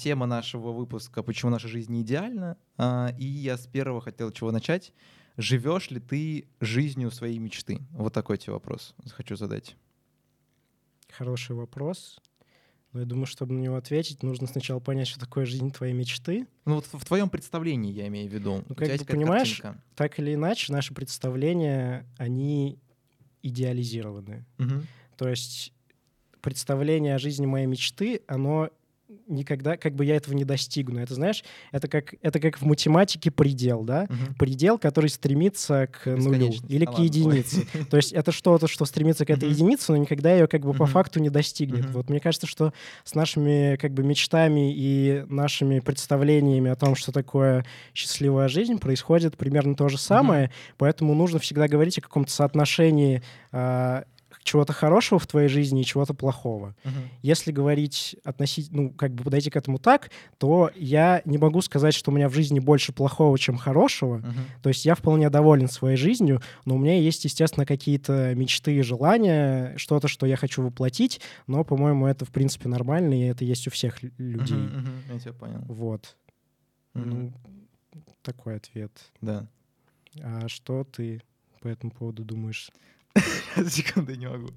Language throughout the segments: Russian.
тема нашего выпуска «Почему наша жизнь не идеальна?». А, и я с первого хотел чего начать. Живешь ли ты жизнью своей мечты? Вот такой тебе вопрос хочу задать. Хороший вопрос. Но я думаю, чтобы на него ответить, нужно сначала понять, что такое жизнь твоей мечты. Ну вот в твоем представлении я имею в виду. Ну, как ты понимаешь, картинка. так или иначе, наши представления, они идеализированы. Угу. То есть представление о жизни моей мечты, оно никогда, как бы я этого не достигну. Это, знаешь, это как, это как в математике предел, да? Угу. Предел, который стремится к нулю или а, к единице. То есть это что-то, что стремится к этой угу. единице, но никогда ее как бы угу. по факту не достигнет. Угу. Вот мне кажется, что с нашими как бы мечтами и нашими представлениями о том, что такое счастливая жизнь, происходит примерно то же самое, угу. поэтому нужно всегда говорить о каком-то соотношении а, чего-то хорошего в твоей жизни и чего-то плохого. Uh-huh. Если говорить относительно, ну, как бы подойти к этому так, то я не могу сказать, что у меня в жизни больше плохого, чем хорошего. Uh-huh. То есть я вполне доволен своей жизнью, но у меня есть, естественно, какие-то мечты и желания, что-то, что я хочу воплотить, но, по-моему, это, в принципе, нормально, и это есть у всех людей. Uh-huh, uh-huh. Я тебя понял. Вот. Uh-huh. Ну, такой ответ. Да. А что ты по этому поводу думаешь? Секунду, не могу.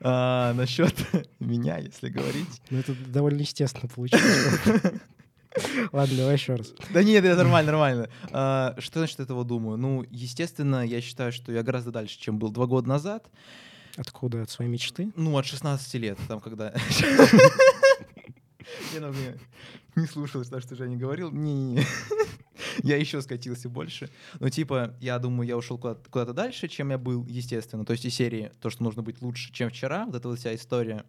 А, насчет меня, если говорить. Ну, это довольно естественно получилось. Ладно, давай еще раз. Да нет, это нормально, нормально. А, что значит этого думаю? Ну, естественно, я считаю, что я гораздо дальше, чем был два года назад. Откуда? От своей мечты? Ну, от 16 лет, там, когда... Я не слушал, что я не говорил. Не-не-не. я еще скатился больше. Ну, типа, я думаю, я ушел куда-то, куда дальше, чем я был, естественно. То есть из серии то, что нужно быть лучше, чем вчера, вот эта вот вся история.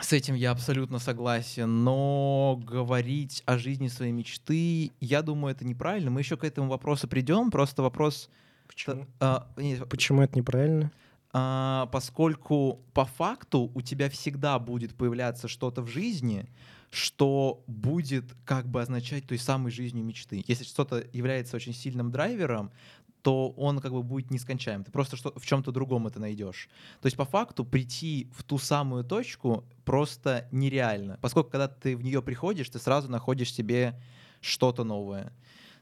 С этим я абсолютно согласен, но говорить о жизни своей мечты, я думаю, это неправильно. Мы еще к этому вопросу придем, просто вопрос... Почему? А, нет, Почему это неправильно? А, поскольку по факту у тебя всегда будет появляться что-то в жизни, что будет как бы означать той самой жизнью мечты. Если что-то является очень сильным драйвером, то он как бы будет нескончаем. Ты просто что, в чем-то другом это найдешь. То есть по факту прийти в ту самую точку просто нереально. Поскольку когда ты в нее приходишь, ты сразу находишь себе что-то новое.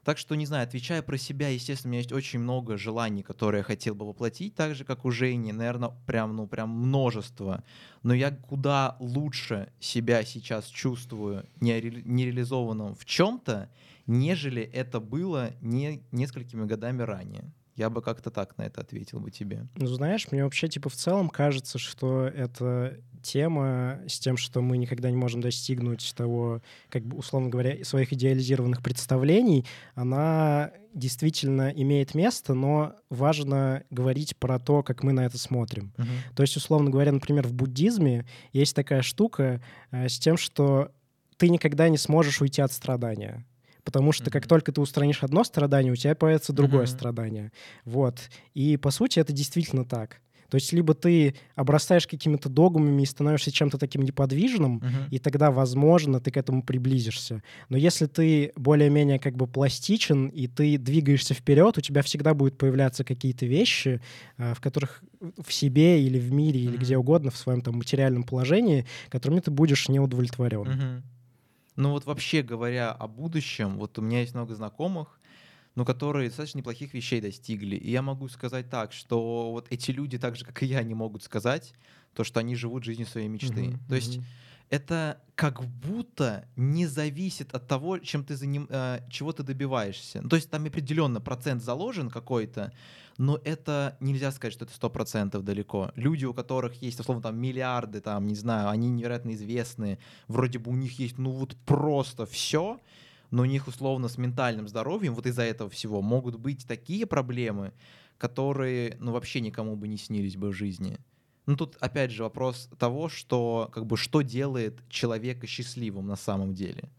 Так что, не знаю, отвечая про себя, естественно, у меня есть очень много желаний, которые я хотел бы воплотить, так же, как у Жени, наверное, прям, ну, прям множество. Но я куда лучше себя сейчас чувствую нереализованным в чем-то, нежели это было не несколькими годами ранее. Я бы как-то так на это ответил бы тебе. Ну, знаешь, мне вообще, типа, в целом кажется, что это тема с тем, что мы никогда не можем достигнуть того, как бы, условно говоря, своих идеализированных представлений, она действительно имеет место, но важно говорить про то, как мы на это смотрим. Uh-huh. То есть, условно говоря, например, в буддизме есть такая штука э, с тем, что ты никогда не сможешь уйти от страдания. Потому что mm-hmm. как только ты устранишь одно страдание, у тебя появится другое mm-hmm. страдание. Вот. И по сути это действительно так. То есть либо ты обрастаешь какими-то догмами и становишься чем-то таким неподвижным, uh-huh. и тогда, возможно, ты к этому приблизишься. Но если ты более-менее как бы пластичен, и ты двигаешься вперед, у тебя всегда будут появляться какие-то вещи, а, в которых в себе или в мире, uh-huh. или где угодно, в своем там материальном положении, которыми ты будешь не удовлетворен. Uh-huh. Ну вот вообще говоря о будущем, вот у меня есть много знакомых, но которые достаточно неплохих вещей достигли. И я могу сказать так, что вот эти люди, так же, как и я, не могут сказать то, что они живут жизнью своей мечты. Mm-hmm. То есть это как будто не зависит от того, чем ты заним, э, чего ты добиваешься. то есть там определенно процент заложен какой-то, но это нельзя сказать, что это сто процентов далеко. Люди, у которых есть, условно, там миллиарды, там, не знаю, они невероятно известные, вроде бы у них есть, ну вот просто все, но у них условно с ментальным здоровьем вот из-за этого всего могут быть такие проблемы, которые, ну, вообще никому бы не снились бы в жизни. Ну, тут опять же вопрос того, что, как бы, что делает человека счастливым на самом деле.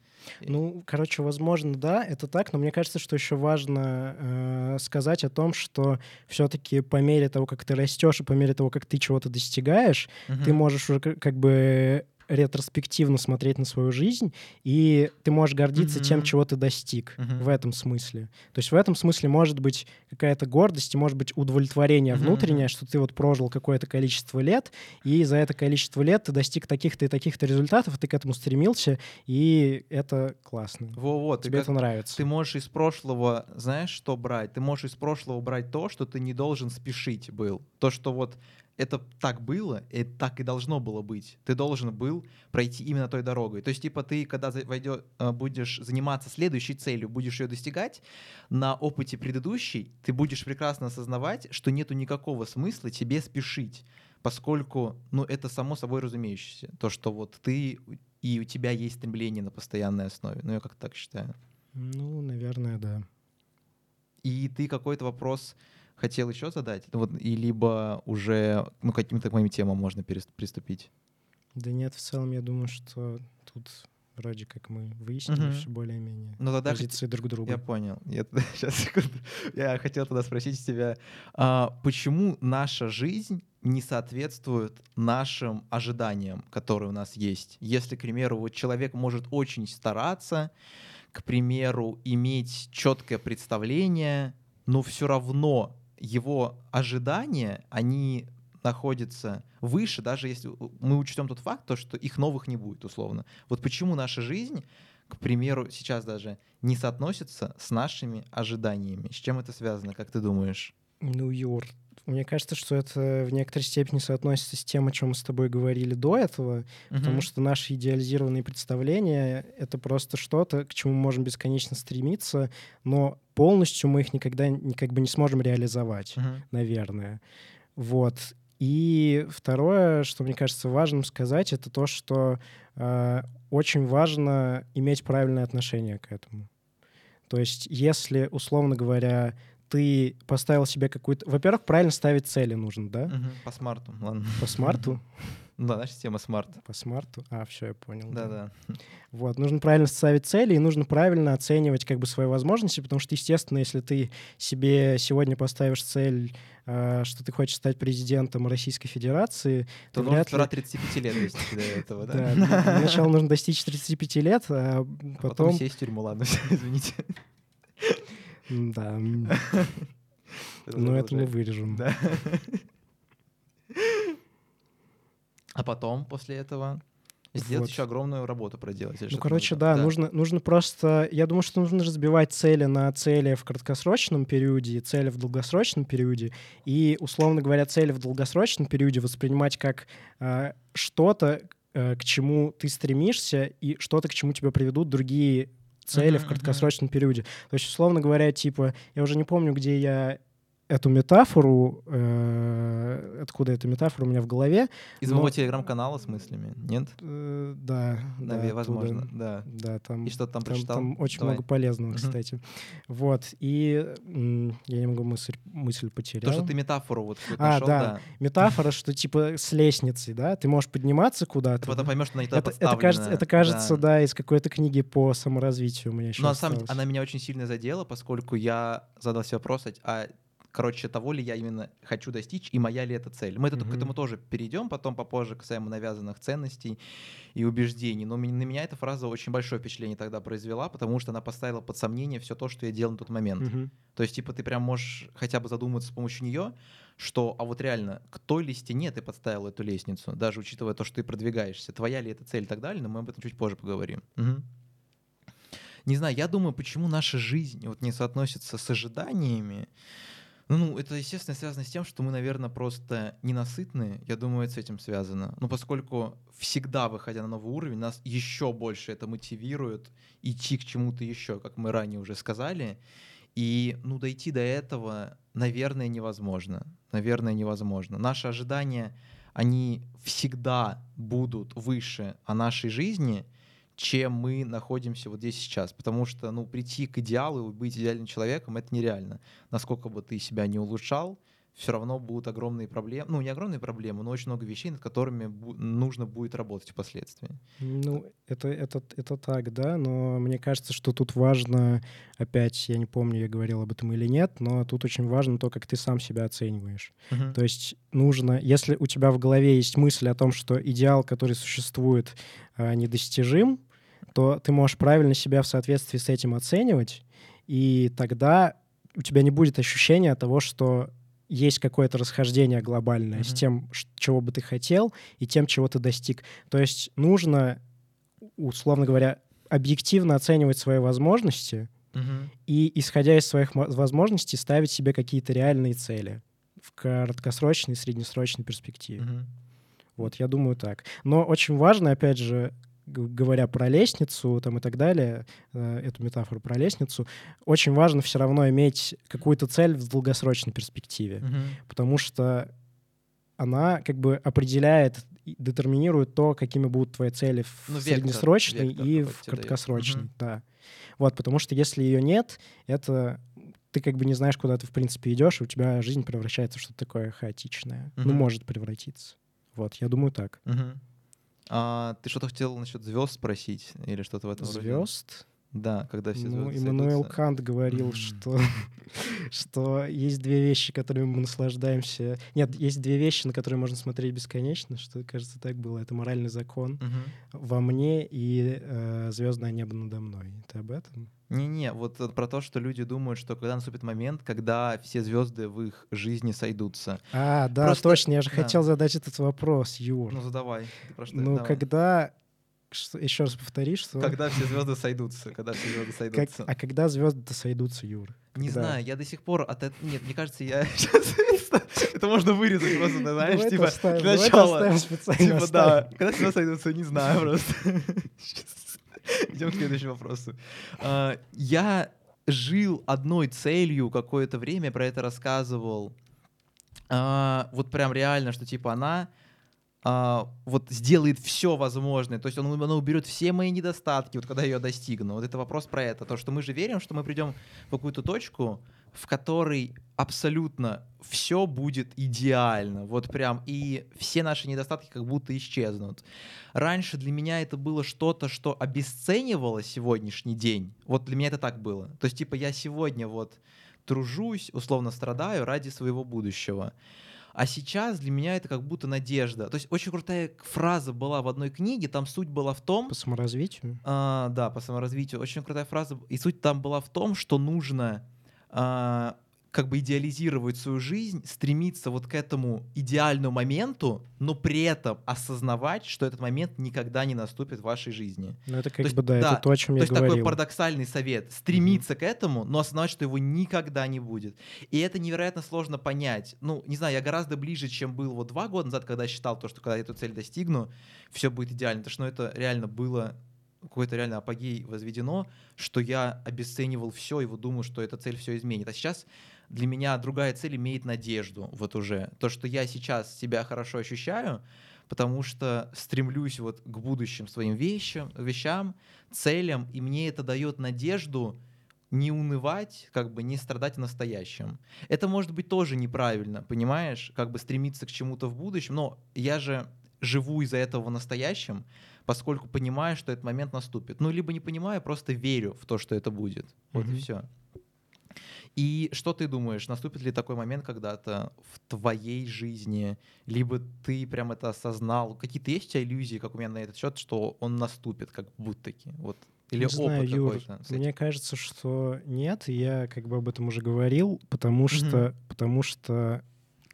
Ну, короче, возможно, да, это так, но мне кажется, что еще важно э, сказать о том, что все-таки по мере того, как ты растешь, и по мере того, как ты чего-то достигаешь, угу. ты можешь уже как бы ретроспективно смотреть на свою жизнь, и ты можешь гордиться mm-hmm. тем, чего ты достиг mm-hmm. в этом смысле. То есть в этом смысле может быть какая-то гордость и может быть удовлетворение mm-hmm. внутреннее, что ты вот прожил какое-то количество лет, и за это количество лет ты достиг таких-то и таких-то результатов, ты к этому стремился, и это классно. Во-во, Тебе это нравится. Ты можешь из прошлого, знаешь, что брать? Ты можешь из прошлого брать то, что ты не должен спешить был. То, что вот это так было, и так и должно было быть. Ты должен был пройти именно той дорогой. То есть, типа, ты, когда войдет, э, будешь заниматься следующей целью, будешь ее достигать, на опыте предыдущей ты будешь прекрасно осознавать, что нету никакого смысла тебе спешить, поскольку, ну, это само собой разумеющееся. То, что вот ты и у тебя есть стремление на постоянной основе. Ну, я как так считаю. Ну, наверное, да. И ты какой-то вопрос хотел еще задать? Вот, и либо уже ну, каким-то моим темам можно приступить? Да нет, в целом я думаю, что тут вроде как мы выяснили угу. все более-менее ну, тогда позиции хот... друг друга. Я понял. Я, сейчас, секунду. я хотел тогда спросить тебя, а, почему наша жизнь не соответствует нашим ожиданиям, которые у нас есть? Если, к примеру, вот человек может очень стараться, к примеру, иметь четкое представление, но все равно его ожидания, они находятся выше, даже если мы учтем тот факт, то, что их новых не будет, условно. Вот почему наша жизнь, к примеру, сейчас даже не соотносится с нашими ожиданиями. С чем это связано, как ты думаешь? Ну, Юр, мне кажется, что это в некоторой степени соотносится с тем, о чем мы с тобой говорили до этого, угу. потому что наши идеализированные представления — это просто что-то, к чему мы можем бесконечно стремиться, но полностью мы их никогда как бы не сможем реализовать, угу. наверное. Вот. И второе, что мне кажется важным сказать, это то, что э, очень важно иметь правильное отношение к этому. То есть, если, условно говоря, ты поставил себе какую-то... Во-первых, правильно ставить цели нужно, да? Угу, по SMART у, ладно. По SMART у? Да, наша система SMART. По SMART у? А, все, я понял. Да-да. Вот, нужно правильно ставить цели, и нужно правильно оценивать как бы свои возможности, потому что, естественно, если ты себе сегодня поставишь цель, э, что ты хочешь стать президентом Российской Федерации, то нужно ли... 35 лет достичь до этого, да? Да, сначала нужно достичь 35 лет, а потом... А потом сесть в тюрьму, ладно, извините. Да. Ну, это мы вырежем. А потом, после этого, сделать вот. еще огромную работу проделать. Ну, короче, да, да, Нужно, нужно просто... Я думаю, что нужно разбивать цели на цели в краткосрочном периоде и цели в долгосрочном периоде. И, условно говоря, цели в долгосрочном периоде воспринимать как э, что-то, э, к чему ты стремишься, и что-то, к чему тебя приведут другие цели uh-huh, в краткосрочном uh-huh. периоде. То есть, условно говоря, типа, я уже не помню, где я эту метафору, э, откуда эта метафора у меня в голове. Из но... моего телеграм-канала с мыслями, нет? Э, да. Наверное, да, возможно, да. Да, там, и что там, там прочитал? Там очень Давай. много полезного, кстати. Вот, и я не могу мысль, мысль потерять. То, что ты метафору вот а, нашел, да. да. Метафора, что типа с лестницей, да, ты можешь подниматься куда-то. Ты потом поймешь, что она не это, это кажется, это кажется, да. да, из какой-то книги по саморазвитию у меня еще Но на самом деле она меня очень сильно задела, поскольку я задал себе вопрос, а короче, того ли я именно хочу достичь и моя ли это цель. Мы mm-hmm. к этому тоже перейдем потом попозже, касаемо навязанных ценностей и убеждений. Но на меня эта фраза очень большое впечатление тогда произвела, потому что она поставила под сомнение все то, что я делал на тот момент. Mm-hmm. То есть, типа, ты прям можешь хотя бы задуматься с помощью нее, что, а вот реально, к той ли стене ты подставил эту лестницу, даже учитывая то, что ты продвигаешься, твоя ли это цель и так далее, но мы об этом чуть позже поговорим. Угу. Не знаю, я думаю, почему наша жизнь вот не соотносится с ожиданиями, ну, это, естественно, связано с тем, что мы, наверное, просто ненасытные. Я думаю, это с этим связано. Ну, поскольку всегда, выходя на новый уровень, нас еще больше это мотивирует идти к чему-то еще, как мы ранее уже сказали. И, ну, дойти до этого, наверное, невозможно. Наверное, невозможно. Наши ожидания, они всегда будут выше о нашей жизни — чем мы находимся вот здесь сейчас. Потому что, ну, прийти к идеалу и быть идеальным человеком — это нереально. Насколько бы ты себя не улучшал, все равно будут огромные проблемы, ну не огромные проблемы, но очень много вещей, над которыми бу- нужно будет работать впоследствии. Ну, это, это, это так, да, но мне кажется, что тут важно, опять, я не помню, я говорил об этом или нет, но тут очень важно то, как ты сам себя оцениваешь. Uh-huh. То есть нужно, если у тебя в голове есть мысль о том, что идеал, который существует, а, недостижим, то ты можешь правильно себя в соответствии с этим оценивать, и тогда у тебя не будет ощущения того, что есть какое-то расхождение глобальное mm-hmm. с тем, чего бы ты хотел, и тем, чего ты достиг. То есть нужно, условно говоря, объективно оценивать свои возможности mm-hmm. и, исходя из своих возможностей, ставить себе какие-то реальные цели в краткосрочной, среднесрочной перспективе. Mm-hmm. Вот, я думаю так. Но очень важно, опять же, говоря про лестницу там и так далее, э, эту метафору про лестницу, очень важно все равно иметь какую-то цель в долгосрочной перспективе, mm-hmm. потому что она как бы определяет, детерминирует то, какими будут твои цели в ну, среднесрочной вектор и в краткосрочной. Mm-hmm. Да. Вот, потому что если ее нет, это ты как бы не знаешь, куда ты в принципе идешь, и у тебя жизнь превращается в что-то такое хаотичное. Mm-hmm. Ну, может превратиться. Вот, я думаю так. Mm-hmm. А, ты что-то хотел насчет звезд спросить или что-то в этом звезд? роде? Звезд? Да, когда все ну, Иммануэл Кант говорил, mm-hmm. что, что есть две вещи, которыми мы наслаждаемся. Нет, есть две вещи, на которые можно смотреть бесконечно, что, кажется, так было. Это моральный закон mm-hmm. во мне и э, звездное небо надо мной. Ты об этом? Не-не, вот про то, что люди думают, что когда наступит момент, когда все звезды в их жизни сойдутся. А, да, Просто... точно, я же да. хотел задать этот вопрос, Юр. Ну, задавай. ну, давай. когда что, еще раз повтори, что... Когда все звезды сойдутся, когда все звезды сойдутся. Как, а когда звезды сойдутся, Юр? Не знаю, я до сих пор от этого... Нет, мне кажется, я Это можно вырезать просто, знаешь, типа, для начала. Типа, да, когда звезды сойдутся, не знаю просто. Идем к следующему вопросу. А, я жил одной целью какое-то время, про это рассказывал. А, вот прям реально, что типа она а, вот сделает все возможное, то есть он, она уберет все мои недостатки, вот когда я ее достигну. Вот это вопрос про это, то, что мы же верим, что мы придем в какую-то точку, в которой абсолютно все будет идеально, вот прям, и все наши недостатки как будто исчезнут. Раньше для меня это было что-то, что обесценивало сегодняшний день, вот для меня это так было. То есть, типа, я сегодня вот тружусь, условно страдаю ради своего будущего. А сейчас для меня это как будто надежда. То есть очень крутая фраза была в одной книге, там суть была в том... По саморазвитию? А, да, по саморазвитию. Очень крутая фраза. И суть там была в том, что нужно а, как бы идеализировать свою жизнь, стремиться вот к этому идеальному моменту, но при этом осознавать, что этот момент никогда не наступит в вашей жизни. Ну это как то бы, есть, да, это то, о чем то я говорил. То есть такой парадоксальный совет. Стремиться mm-hmm. к этому, но осознавать, что его никогда не будет. И это невероятно сложно понять. Ну, не знаю, я гораздо ближе, чем был вот два года назад, когда я считал то, что когда я эту цель достигну, все будет идеально. Потому что ну, это реально было какой-то реально апогей возведено, что я обесценивал все и вот думал, что эта цель все изменит. А сейчас для меня другая цель имеет надежду вот уже. То, что я сейчас себя хорошо ощущаю, потому что стремлюсь вот к будущим своим вещам, вещам, целям, и мне это дает надежду не унывать, как бы не страдать в настоящем. Это может быть тоже неправильно, понимаешь, как бы стремиться к чему-то в будущем, но я же живу из-за этого в настоящем, поскольку понимаю, что этот момент наступит. Ну, либо не понимаю, просто верю в то, что это будет. Вот mm-hmm. и все. И что ты думаешь, наступит ли такой момент когда-то в твоей жизни, либо ты прям это осознал? Какие-то есть у тебя иллюзии, как у меня на этот счет, что он наступит, как будто-таки? Вот. Или не опыт знаю, Юр, мне кажется, что нет, я как бы об этом уже говорил, потому что, угу. потому что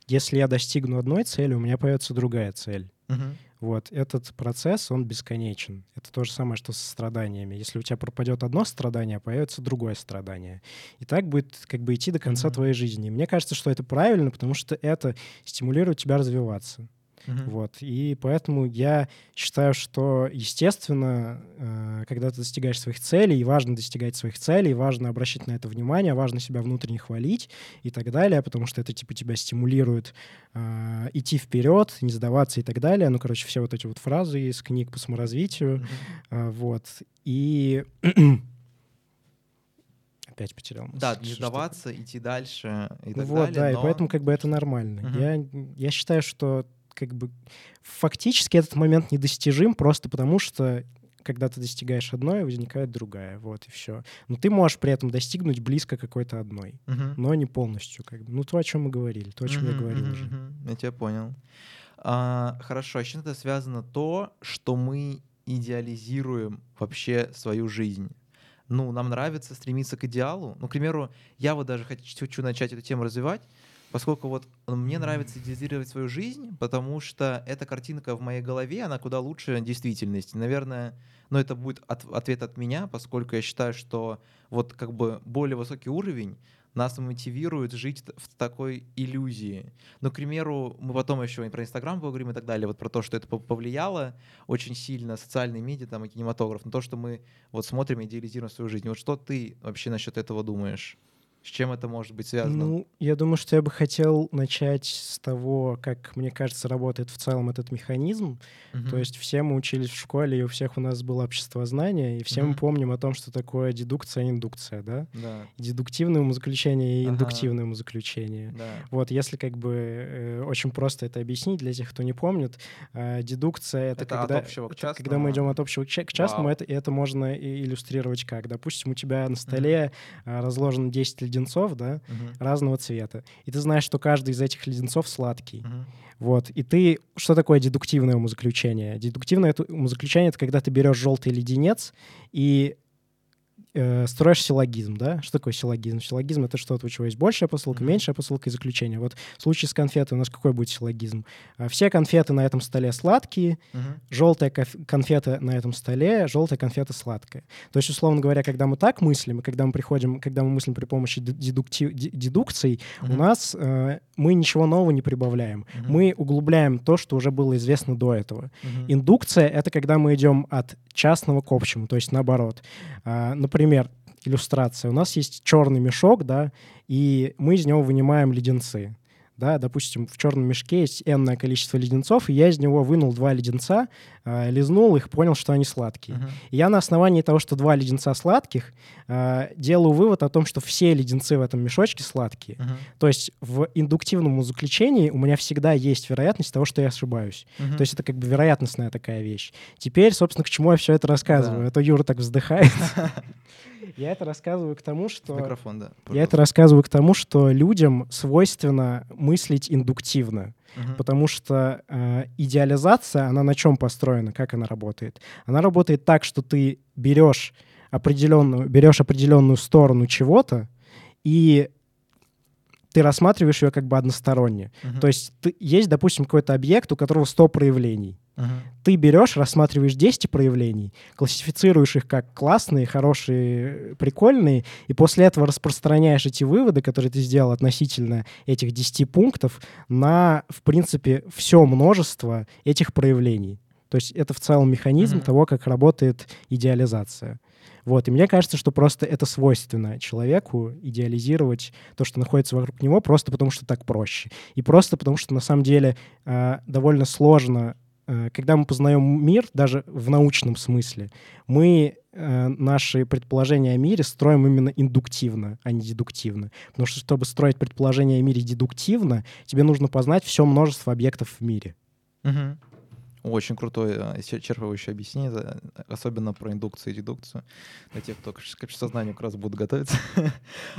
если я достигну одной цели, у меня появится другая цель. Угу. Вот этот процесс, он бесконечен. Это то же самое, что со страданиями. Если у тебя пропадет одно страдание, появится другое страдание. И так будет как бы идти до конца mm-hmm. твоей жизни. И мне кажется, что это правильно, потому что это стимулирует тебя развиваться. Uh-huh. Вот. И поэтому я считаю, что, естественно, э, когда ты достигаешь своих целей, важно достигать своих целей, важно обращать на это внимание, важно себя внутренне хвалить и так далее, потому что это типа тебя стимулирует э, идти вперед, не сдаваться и так далее. Ну, короче, все вот эти вот фразы из книг по саморазвитию. Uh-huh. Э, вот. И опять потерял. Да, не сдаваться, идти дальше и так вот, далее. да, но... и поэтому как бы это нормально. Угу. Я, я считаю, что как бы фактически этот момент недостижим просто потому, что когда ты достигаешь одной, возникает другая, вот и все. Но ты можешь при этом достигнуть близко какой-то одной, uh-huh. но не полностью, как бы. Ну то, о чем мы говорили, то, о чем uh-huh, я говорил uh-huh, уже. Uh-huh. Я тебя понял. А, хорошо, а с чем это связано то, что мы идеализируем вообще свою жизнь? Ну, нам нравится стремиться к идеалу. Ну, к примеру, я вот даже хочу, хочу начать эту тему развивать, поскольку вот мне нравится идеализировать свою жизнь, потому что эта картинка в моей голове, она куда лучше действительности. Наверное, но это будет от, ответ от меня, поскольку я считаю, что вот как бы более высокий уровень нас мотивирует жить в такой иллюзии. Ну, к примеру, мы потом еще про Инстаграм поговорим и так далее, вот про то, что это повлияло очень сильно, социальные медиа там, и кинематограф, на то, что мы вот смотрим и идеализируем свою жизнь. Вот что ты вообще насчет этого думаешь? С чем это может быть связано? Ну, я думаю, что я бы хотел начать с того, как, мне кажется, работает в целом этот механизм. Uh-huh. То есть все мы учились в школе, и у всех у нас было общество знания, и все uh-huh. мы помним о том, что такое дедукция и индукция, да? Да. Дедуктивное умозаключение и индуктивное ага. умозаключение. Да. Вот, если как бы э, очень просто это объяснить для тех, кто не помнит, э, дедукция — это, это когда, частному. когда мы идем от общего к частному, это, это можно иллюстрировать как. Допустим, у тебя на столе uh-huh. разложено 10 или леденцов, да, uh-huh. разного цвета. И ты знаешь, что каждый из этих леденцов сладкий. Uh-huh. Вот. И ты... Что такое дедуктивное умозаключение? Дедуктивное умозаключение — это когда ты берешь желтый леденец и э, строишь силлогизм, да? Что такое силлогизм? Силлогизм — это что-то, у чего есть большая посылка, mm-hmm. меньшая посылка и заключение. Вот в случае с конфетой у нас какой будет силлогизм? А, все конфеты на этом столе сладкие, mm-hmm. желтая конфета на этом столе, желтая конфета сладкая. То есть, условно говоря, когда мы так мыслим, и когда мы приходим, когда мы мыслим при помощи дедуктив, дедукций, mm-hmm. у нас э, мы ничего нового не прибавляем. Mm-hmm. Мы углубляем то, что уже было известно до этого. Mm-hmm. Индукция — это когда мы идем от частного к общему, то есть наоборот. А, например, иллюстрация. У нас есть черный мешок, да, и мы из него вынимаем леденцы да, допустим, в черном мешке есть энное количество леденцов, и я из него вынул два леденца, э, лизнул их, понял, что они сладкие. Uh-huh. И я на основании того, что два леденца сладких, э, делаю вывод о том, что все леденцы в этом мешочке сладкие. Uh-huh. То есть в индуктивном заключении у меня всегда есть вероятность того, что я ошибаюсь. Uh-huh. То есть это как бы вероятностная такая вещь. Теперь, собственно, к чему я все это рассказываю? Да. Это Юра так вздыхает. Я это рассказываю к тому, что... Микрофон, да. Я это рассказываю к тому, что людям свойственно мыслить индуктивно. Угу. Потому что э, идеализация, она на чем построена, как она работает? Она работает так, что ты берешь определенную, берешь определенную сторону чего-то и ты рассматриваешь ее как бы односторонне. Uh-huh. То есть ты, есть, допустим, какой-то объект, у которого 100 проявлений. Uh-huh. Ты берешь, рассматриваешь 10 проявлений, классифицируешь их как классные, хорошие, прикольные, и после этого распространяешь эти выводы, которые ты сделал относительно этих 10 пунктов, на, в принципе, все множество этих проявлений. То есть это в целом механизм uh-huh. того, как работает идеализация. Вот, и мне кажется, что просто это свойственно человеку идеализировать то, что находится вокруг него, просто потому что так проще. И просто потому что на самом деле э, довольно сложно, э, когда мы познаем мир, даже в научном смысле, мы э, наши предположения о мире строим именно индуктивно, а не дедуктивно. Потому что, чтобы строить предположения о мире дедуктивно, тебе нужно познать все множество объектов в мире. Угу. Очень крутое, исчерпывающее объяснение, особенно про индукцию и дедукцию, для тех, кто к обществознанию как раз будут готовиться.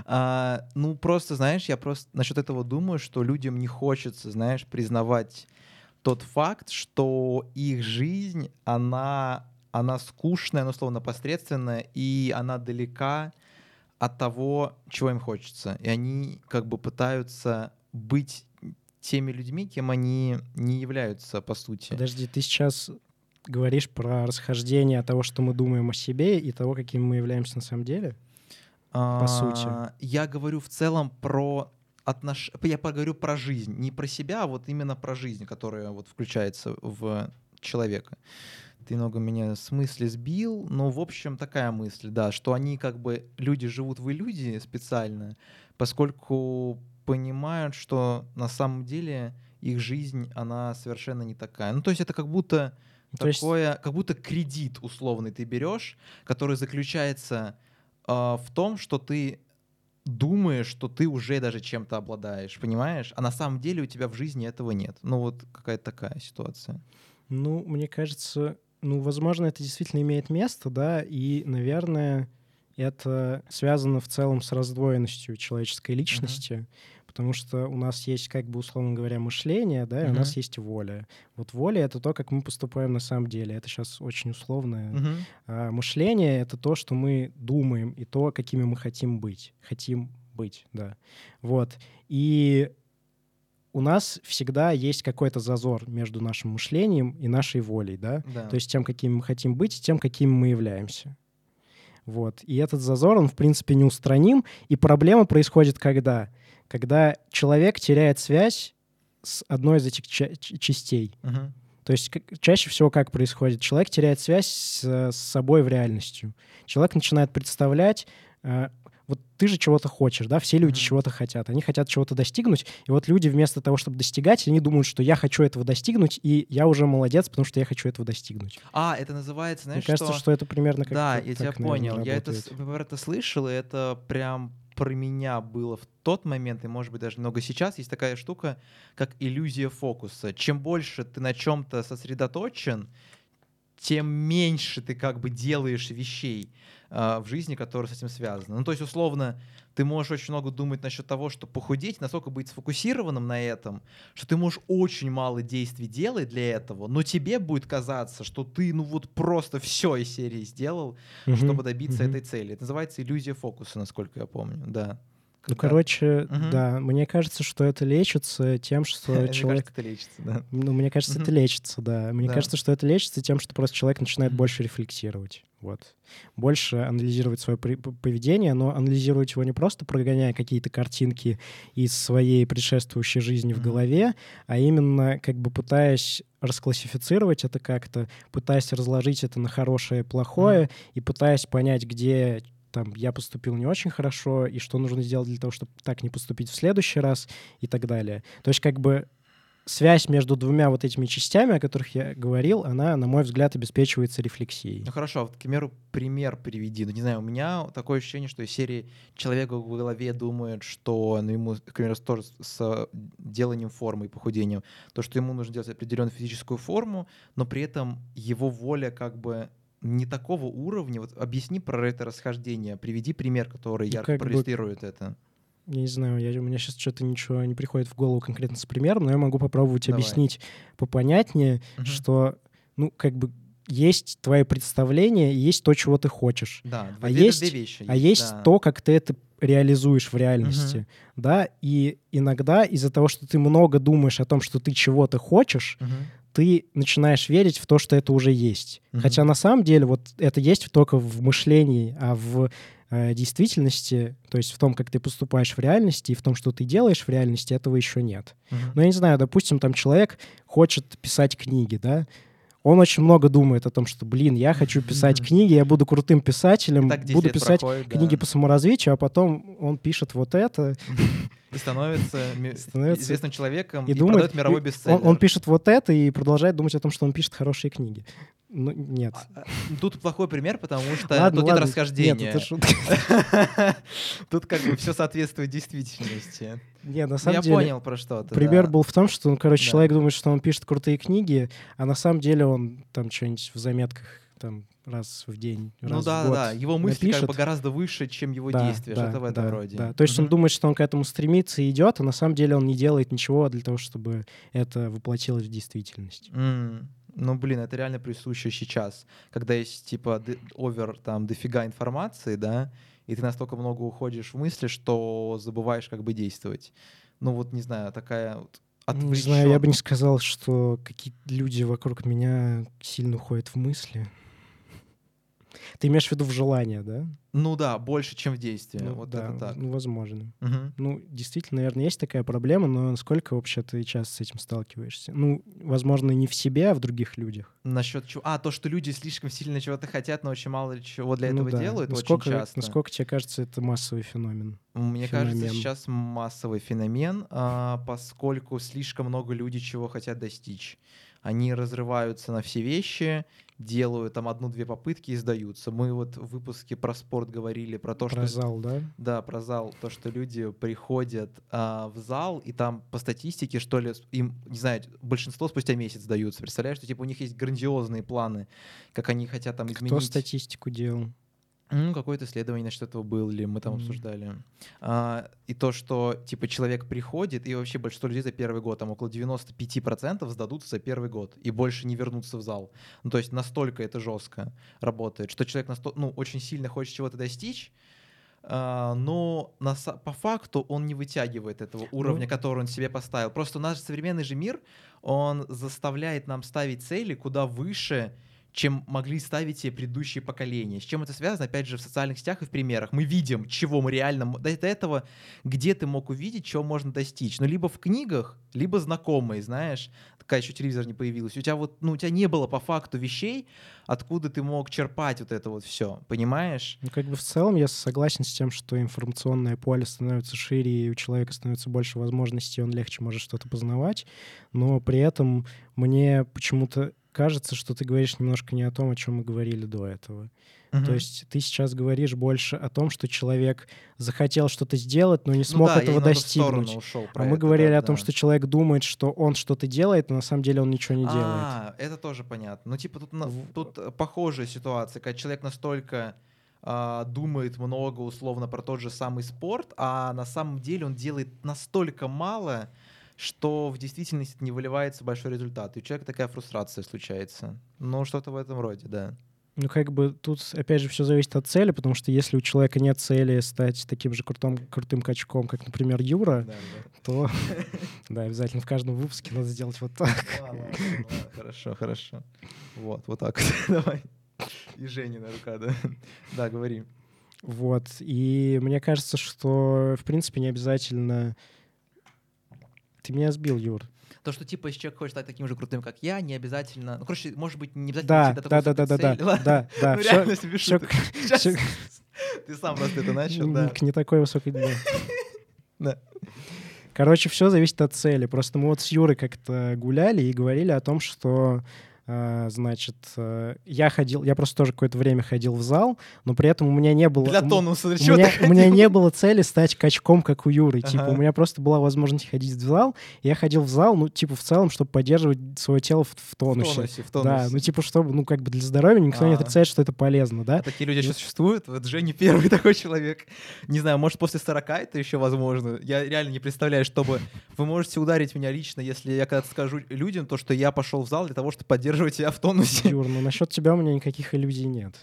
а, ну, просто, знаешь, я просто насчет этого думаю, что людям не хочется, знаешь, признавать тот факт, что их жизнь, она, она скучная, ну, условно, посредственная, и она далека от того, чего им хочется. И они как бы пытаются быть теми людьми, кем они не являются, по сути. Подожди, ты сейчас говоришь про расхождение того, что мы думаем о себе, и того, каким мы являемся на самом деле? А, по сути. Я говорю в целом про отнош... Я поговорю про жизнь. Не про себя, а вот именно про жизнь, которая вот включается в человека. Ты много меня с мысли сбил, но в общем такая мысль, да, что они как бы, люди живут в иллюзии специально, поскольку понимают, что на самом деле их жизнь, она совершенно не такая. Ну, то есть это как будто то такое, есть... как будто кредит условный ты берешь, который заключается э, в том, что ты думаешь, что ты уже даже чем-то обладаешь, понимаешь? А на самом деле у тебя в жизни этого нет. Ну вот какая-то такая ситуация. Ну, мне кажется, ну, возможно, это действительно имеет место, да, и, наверное, это связано в целом с раздвоенностью человеческой личности, uh-huh. Потому что у нас есть, как бы, условно говоря, мышление, да, и uh-huh. у нас есть воля. Вот воля — это то, как мы поступаем на самом деле. Это сейчас очень условное. Uh-huh. А мышление — это то, что мы думаем, и то, какими мы хотим быть. Хотим быть, да. Вот. И у нас всегда есть какой-то зазор между нашим мышлением и нашей волей, да? да. То есть тем, какими мы хотим быть, и тем, какими мы являемся. Вот. И этот зазор, он, в принципе, неустраним. И проблема происходит когда? Когда человек теряет связь с одной из этих ча- частей. Uh-huh. То есть как, чаще всего как происходит? Человек теряет связь с, с собой в реальностью. Человек начинает представлять э, ты же чего-то хочешь, да, все люди mm-hmm. чего-то хотят, они хотят чего-то достигнуть, и вот люди вместо того, чтобы достигать, они думают, что я хочу этого достигнуть, и я уже молодец, потому что я хочу этого достигнуть. А, это называется, знаешь, Мне кажется, что, это примерно как Да, я тебя понял, я это, это слышал, и это прям про меня было в тот момент, и, может быть, даже много сейчас, есть такая штука, как иллюзия фокуса. Чем больше ты на чем-то сосредоточен, тем меньше ты как бы делаешь вещей э, в жизни, которые с этим связаны. Ну, то есть, условно, ты можешь очень много думать насчет того, что похудеть, настолько быть сфокусированным на этом, что ты можешь очень мало действий делать для этого, но тебе будет казаться, что ты, ну вот просто все из серии сделал, mm-hmm. чтобы добиться mm-hmm. этой цели. Это называется иллюзия фокуса, насколько я помню, да. Ну, короче, угу. да, мне кажется, что это лечится тем, что человек... это лечится, да. Ну, мне кажется, это лечится, да. Мне кажется, что это лечится тем, что просто человек начинает больше рефлексировать. Вот. Больше анализировать свое поведение, но анализировать его не просто прогоняя какие-то картинки из своей предшествующей жизни в голове, а именно как бы пытаясь расклассифицировать это как-то, пытаясь разложить это на хорошее и плохое, и пытаясь понять, где там я поступил не очень хорошо, и что нужно сделать для того, чтобы так не поступить в следующий раз, и так далее. То есть как бы связь между двумя вот этими частями, о которых я говорил, она, на мой взгляд, обеспечивается рефлексией. Ну хорошо, вот, к примеру, пример приведи. Ну, не знаю, у меня такое ощущение, что из серии человек в голове думает, что ну, ему, к примеру, тоже с деланием формы и похудением, то, что ему нужно делать определенную физическую форму, но при этом его воля как бы не такого уровня. Вот объясни про это расхождение, приведи пример, который ну, ярко проиллюстрирует бы... это. Я не знаю, я, у меня сейчас что-то ничего не приходит в голову конкретно с примером, но я могу попробовать Давай. объяснить попонятнее, угу. что, ну, как бы есть твои представления, есть то, чего ты хочешь. Да, а есть, две вещи а есть да. то, как ты это реализуешь в реальности, угу. да, и иногда из-за того, что ты много думаешь о том, что ты чего-то хочешь, угу ты начинаешь верить в то, что это уже есть. Mm-hmm. Хотя на самом деле вот это есть только в мышлении, а в э, действительности, то есть в том, как ты поступаешь в реальности и в том, что ты делаешь в реальности, этого еще нет. Mm-hmm. Но я не знаю, допустим, там человек хочет писать книги, да, он очень много думает о том, что, блин, я хочу писать книги, я буду крутым писателем, так буду писать проходит, книги да. по саморазвитию, а потом он пишет вот это. И становится, становится известным человеком и, и думает, продает мировой бестселлер. Он, он пишет вот это и продолжает думать о том, что он пишет хорошие книги. Ну, нет. А, а, тут плохой пример, потому что ладно, тут ладно, нет расхождения. Нет, это шутка. Тут как бы все соответствует действительности. Не, на самом Я деле... понял про что-то. Пример да. был в том, что, ну, короче, да. человек думает, что он пишет крутые книги, а на самом деле он там что-нибудь в заметках там раз в день, ну раз ну, да, в год да, его мысли напишет. как бы гораздо выше, чем его да, действия, да, что-то в этом да, роде. Да. То есть он думает, что он к этому стремится и идет, а на самом деле он не делает ничего для того, чтобы это воплотилось в действительность. Mm. Ну, блин, это реально присуще сейчас, когда есть, типа, овер, там, дофига информации, да, и ты настолько много уходишь в мысли, что забываешь как бы действовать. Ну, вот, не знаю, такая вот отвлечен... Не знаю, я бы не сказал, что какие-то люди вокруг меня сильно уходят в мысли. Ты имеешь в виду в желание, да? Ну да, больше, чем в действии. Ну, вот да, это так. Ну, возможно. Угу. Ну, действительно, наверное, есть такая проблема, но насколько вообще ты часто с этим сталкиваешься? Ну, возможно, не в себе, а в других людях. Насчет чего? А, то, что люди слишком сильно чего-то хотят, но очень мало чего для ну, этого да. делают, насколько, очень часто. Насколько тебе кажется, это массовый феномен? Мне феномен. кажется, сейчас массовый феномен, а, поскольку слишком много людей чего хотят достичь. Они разрываются на все вещи, делают там одну-две попытки и сдаются. Мы вот в выпуске про спорт говорили про то, про что... зал, да? Да, про зал. То, что люди приходят а, в зал, и там по статистике, что ли, им, не знаю, большинство спустя месяц сдаются. Представляешь, что типа у них есть грандиозные планы, как они хотят там изменить... Кто статистику делал? Ну, какое-то исследование насчет этого было, или мы там mm-hmm. обсуждали. А, и то, что, типа, человек приходит, и вообще большинство людей за первый год, там около 95% сдадутся за первый год, и больше не вернутся в зал. Ну, то есть настолько это жестко работает, что человек настолько, ну, очень сильно хочет чего-то достичь, а, но на, по факту он не вытягивает этого уровня, mm-hmm. который он себе поставил. Просто наш современный же мир, он заставляет нам ставить цели куда выше, чем могли ставить себе предыдущие поколения. С чем это связано? Опять же, в социальных сетях и в примерах. Мы видим, чего мы реально... До этого где ты мог увидеть, чего можно достичь? Ну, либо в книгах, либо знакомые, знаешь. Такая еще телевизор не появилась. У тебя вот, ну, у тебя не было по факту вещей, откуда ты мог черпать вот это вот все, понимаешь? Ну, как бы в целом я согласен с тем, что информационное поле становится шире, и у человека становится больше возможностей, он легче может что-то познавать, но при этом мне почему-то кажется, что ты говоришь немножко не о том, о чем мы говорили до этого. Угу. То есть ты сейчас говоришь больше о том, что человек захотел что-то сделать, но не ну смог ну да, этого достигнуть. Ушел а мы говорили да, о том, да. что человек думает, что он что-то делает, но на самом деле он ничего не а, делает. А, это тоже понятно. Ну, типа, тут, тут похожая ситуация, когда человек настолько а, думает много условно про тот же самый спорт, а на самом деле он делает настолько мало, что в действительности не выливается большой результат. И у человека такая фрустрация случается. Ну, что-то в этом роде, да. Ну, как бы тут, опять же, все зависит от цели, потому что если у человека нет цели стать таким же крутым, крутым качком, как, например, Юра, да, да. то да, обязательно в каждом выпуске надо сделать вот так. Хорошо, хорошо. Вот, вот так. Давай. И Женина рука, да. Да, говори. Вот. И мне кажется, что, в принципе, не обязательно ты меня сбил, Юр. То, что типа, если человек хочет стать таким же крутым, как я, не обязательно. Ну, короче, может быть, не обязательно да, да, да, да, да, да, да, да. Ну, реально себе. Ты сам просто это начал, да. К не такой высокой дне. Да. Короче, все зависит от цели. Просто мы вот с Юрой как-то гуляли и говорили о том, что значит, э, я ходил, я просто тоже какое-то время ходил в зал, но при этом у меня не было... Для тонуса, у, меня, у меня не было цели стать качком, как у Юры. Ага. Типа, у меня просто была возможность ходить в зал, я ходил в зал, ну, типа, в целом, чтобы поддерживать свое тело в, в тонусе. В тонусе, в тонусе. Да, ну, типа, чтобы, ну, как бы для здоровья никто а. не отрицает, что это полезно, да? А такие люди и... существуют? Вот Женя первый такой человек. Не знаю, может, после 40 это еще возможно. Я реально не представляю, чтобы... Вы можете ударить меня лично, если я когда-то скажу людям то, что я пошел в зал для того, чтобы поддерживать себя в тонусе. Юр, ну насчет тебя у меня никаких иллюзий нет.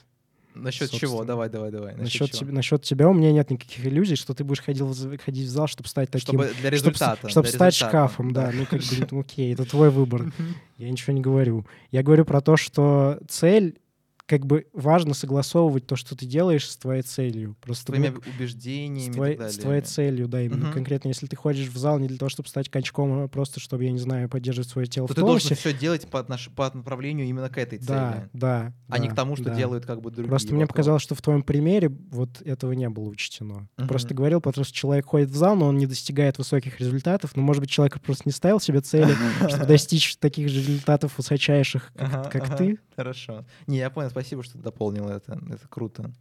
Насчет чего? Давай, давай, давай. Насчет, насчет, тебя, насчет тебя у меня нет никаких иллюзий, что ты будешь ходить в, ходить в зал, чтобы стать таким... Чтобы для результата. Чтобы, чтобы для стать результата, шкафом, да. да. Ну, как бы, ну, окей, это твой выбор. Я ничего не говорю. Я говорю про то, что цель как бы важно согласовывать то, что ты делаешь с твоей целью. Просто с твоими мы, убеждениями с твоей, с твоей целью, да, именно угу. конкретно. Если ты ходишь в зал не для того, чтобы стать качком, а просто чтобы, я не знаю, поддерживать свое тело то в ты должен все делать по, отнош... по направлению именно к этой цели. Да, да. А да, не к тому, что да. делают как бы другие. Просто вокруг. мне показалось, что в твоем примере вот этого не было учтено. Угу. Просто говорил, потому что человек ходит в зал, но он не достигает высоких результатов. Но, может быть, человек просто не ставил себе цели, чтобы достичь таких же результатов высочайших, как ты. Хорошо. Не, я понял, спасибо, что ты дополнил это. Это круто.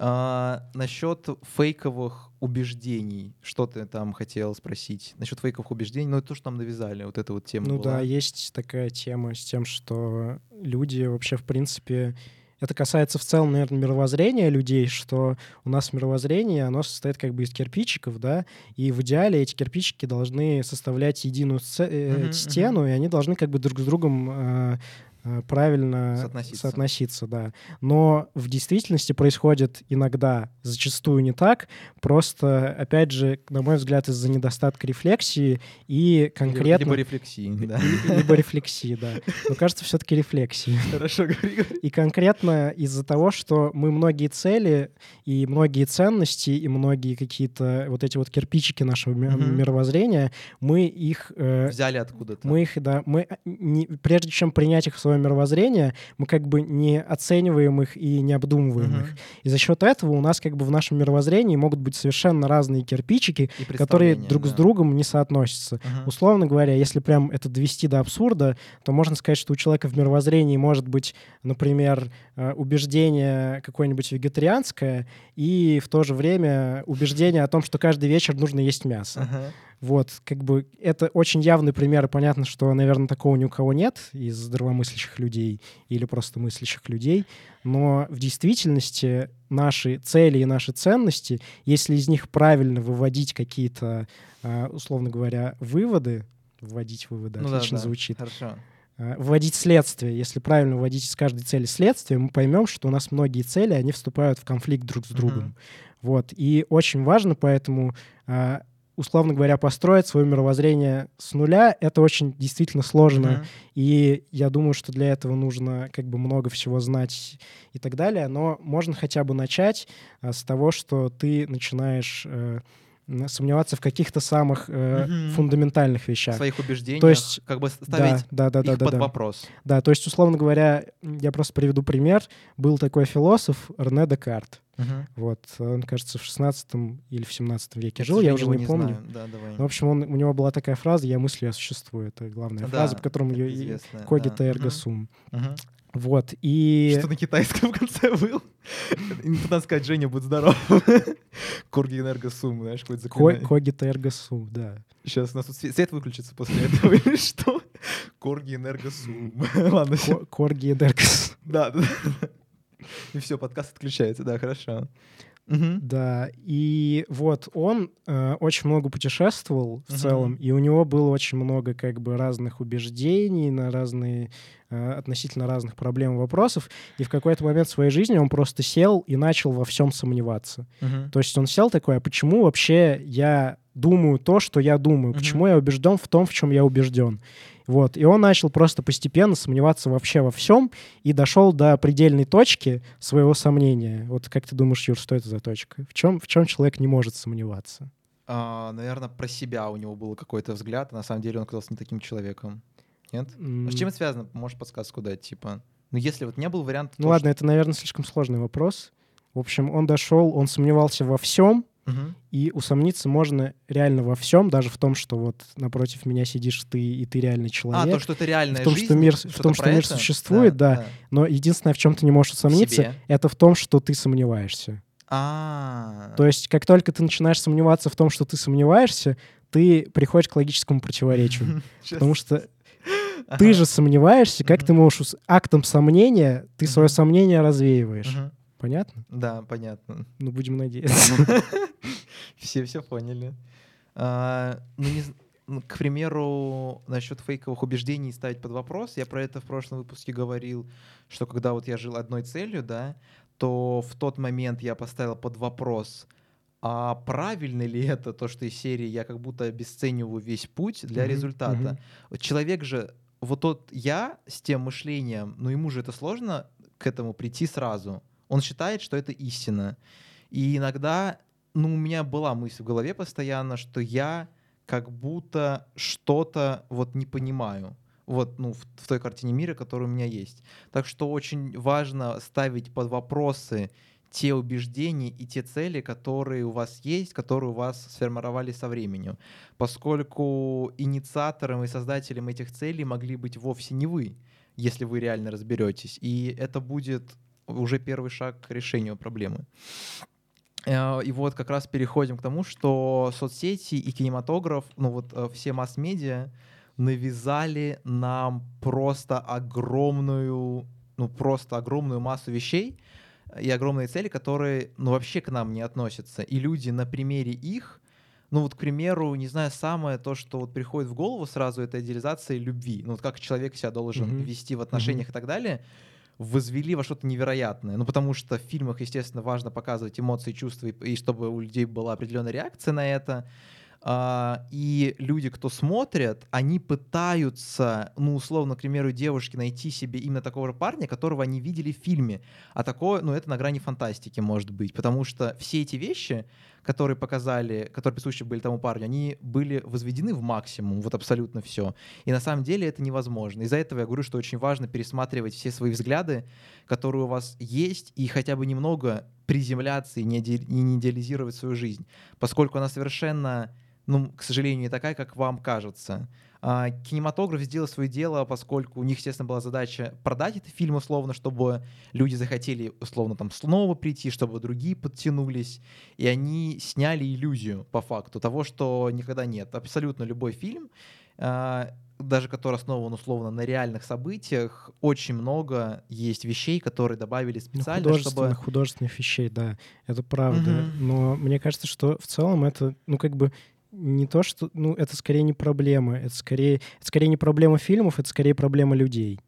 А, насчет фейковых убеждений, что ты там хотел спросить? Насчет фейковых убеждений, ну, это то, что нам навязали, вот эта вот тема Ну была. да, есть такая тема с тем, что люди вообще, в принципе, это касается в целом, наверное, мировоззрения людей, что у нас мировоззрение, оно состоит как бы из кирпичиков, да, и в идеале эти кирпичики должны составлять единую сце- uh-huh, стену, uh-huh. и они должны как бы друг с другом Э, правильно соотноситься. соотноситься, да. Но в действительности происходит иногда, зачастую не так, просто, опять же, на мой взгляд, из-за недостатка рефлексии и конкретно... Либо рефлексии, да. Либо рефлексии, да. Но кажется, все-таки рефлексии. Хорошо, говори. И конкретно из-за того, что мы многие цели и многие ценности и многие какие-то вот эти вот кирпичики нашего мировоззрения, мы их... Э, Взяли откуда-то. Мы их, да, мы, не, прежде чем принять их в свое свое мировоззрение, мы как бы не оцениваем их и не обдумываем mm-hmm. их. И за счет этого у нас как бы в нашем мировоззрении могут быть совершенно разные кирпичики, которые друг да. с другом не соотносятся. Mm-hmm. Условно говоря, если прям это довести до абсурда, то можно сказать, что у человека в мировоззрении может быть, например, э, убеждение какое-нибудь вегетарианское и в то же время убеждение о том, что каждый вечер нужно есть мясо. Uh-huh. Вот, как бы это очень явный пример, и понятно, что, наверное, такого ни у кого нет из здравомыслящих людей или просто мыслящих людей, но в действительности наши цели и наши ценности, если из них правильно выводить какие-то, а, условно говоря, выводы, вводить выводы, ну, отлично да, да. звучит. Хорошо а, вводить следствие. Если правильно вводить из каждой цели следствие, мы поймем, что у нас многие цели, они вступают в конфликт друг с другом. Mm-hmm. Вот. И очень важно поэтому а, условно говоря, построить свое мировоззрение с нуля, это очень действительно сложно. Mm-hmm. И я думаю, что для этого нужно как бы много всего знать и так далее. Но можно хотя бы начать а, с того, что ты начинаешь э, сомневаться в каких-то самых э, mm-hmm. фундаментальных вещах. В своих убеждениях, то есть, как бы ставить да, да, да, их да, под да. вопрос. Да, то есть, условно говоря, я просто приведу пример. Был такой философ Рене Декарт. Uh-huh. Вот, он, кажется, в 16 или в 17 веке я жил, я уже не, не помню. Знаю. Да, давай. Но, в общем, он, у него была такая фраза «я мыслю, я существую». Это главная да, фраза, по которому ее «когита да. эрго сум». Вот, и... Что на китайском в конце был? Не надо сказать, Женя, будь здоров. Корги энерго сум, знаешь, какой-то заклинание. Когита эрго сум, да. Сейчас у нас тут свет выключится после этого или что? Корги энерго сум. Ладно. Корги энерго Да, да. И все, подкаст отключается, да, хорошо. Угу. Да, и вот он э, очень много путешествовал в угу. целом, и у него было очень много как бы разных убеждений на разные э, относительно разных проблем и вопросов, и в какой-то момент в своей жизни он просто сел и начал во всем сомневаться. Угу. То есть он сел такой, а почему вообще я думаю то, что я думаю, угу. почему я убежден в том, в чем я убежден. Вот. И он начал просто постепенно сомневаться вообще во всем и дошел до предельной точки своего сомнения. Вот как ты думаешь, Юр, что это за точка? В чем, в чем человек не может сомневаться? А, наверное, про себя у него был какой-то взгляд, а на самом деле он оказался не таким человеком. Нет? Mm. А с чем это связано? Можешь подсказку дать, типа? Ну, если вот не был вариант... Ну, то, ладно, что... это, наверное, слишком сложный вопрос. В общем, он дошел, он сомневался во всем, Угу. И усомниться можно реально во всем, даже в том, что вот напротив меня сидишь ты, и ты реальный человек. А, то, что это реальная в том, жизнь, что мир, в том, что мир существует, да, да. да. Но единственное, в чем ты не можешь усомниться, это в том, что ты сомневаешься. А. То есть, как только ты начинаешь сомневаться в том, что ты сомневаешься, ты приходишь к логическому противоречию. Потому что ты же сомневаешься, как ты можешь актом сомнения, ты свое сомнение развеиваешь. Понятно? Да, понятно. Ну, будем надеяться. Все все поняли. А, ну, ну, к примеру, насчет фейковых убеждений ставить под вопрос, я про это в прошлом выпуске говорил, что когда вот я жил одной целью, да, то в тот момент я поставил под вопрос, а правильно ли это, то, что из серии я как будто обесцениваю весь путь для mm-hmm. результата. Mm-hmm. Человек же, вот тот я с тем мышлением, ну ему же это сложно к этому прийти сразу. Он считает, что это истина. И иногда, ну, у меня была мысль в голове постоянно, что я как будто что-то вот не понимаю вот, ну, в, в той картине мира, которая у меня есть. Так что очень важно ставить под вопросы те убеждения и те цели, которые у вас есть, которые у вас сформировали со временем. Поскольку инициатором и создателем этих целей могли быть вовсе не вы, если вы реально разберетесь. И это будет уже первый шаг к решению проблемы. Э, и вот как раз переходим к тому, что соцсети и кинематограф, ну вот э, все масс-медиа навязали нам просто огромную, ну просто огромную массу вещей и огромные цели, которые, ну вообще к нам не относятся. И люди на примере их, ну вот, к примеру, не знаю, самое то, что вот приходит в голову сразу, это идеализация любви. Ну вот как человек себя должен mm-hmm. вести в отношениях mm-hmm. и так далее — возвели во что-то невероятное. Ну, потому что в фильмах, естественно, важно показывать эмоции, чувства, и, и чтобы у людей была определенная реакция на это. Uh, и люди, кто смотрят, они пытаются, ну, условно, к примеру, девушки найти себе именно такого же парня, которого они видели в фильме. А такое, ну, это на грани фантастики может быть. Потому что все эти вещи, которые показали, которые присущи были тому парню, они были возведены в максимум, вот абсолютно все. И на самом деле это невозможно. Из-за этого я говорю, что очень важно пересматривать все свои взгляды, которые у вас есть, и хотя бы немного приземляться и не, идеализировать свою жизнь, поскольку она совершенно, ну, к сожалению, не такая, как вам кажется. А, кинематограф сделал свое дело, поскольку у них, естественно, была задача продать этот фильм условно, чтобы люди захотели условно там снова прийти, чтобы другие подтянулись, и они сняли иллюзию по факту того, что никогда нет. Абсолютно любой фильм, а, даже который основан условно на реальных событиях, очень много есть вещей, которые добавили ну, специально, ну, художественных, чтобы... художественных вещей, да, это правда. Угу. Но мне кажется, что в целом это, ну как бы не то, что... Ну, это скорее не проблема. Это скорее, это скорее не проблема фильмов, это скорее проблема людей.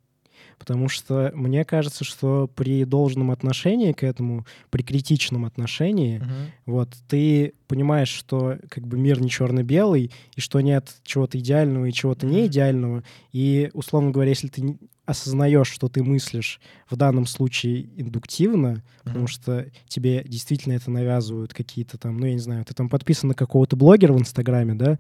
Потому что мне кажется, что при должном отношении к этому, при критичном отношении, uh-huh. вот ты понимаешь, что как бы мир не черно-белый, и что нет чего-то идеального и чего-то uh-huh. не идеального. И, условно говоря, если ты осознаешь, что ты мыслишь в данном случае индуктивно, mm-hmm. потому что тебе действительно это навязывают какие-то там, ну, я не знаю, ты там подписан на какого-то блогера в Инстаграме, да,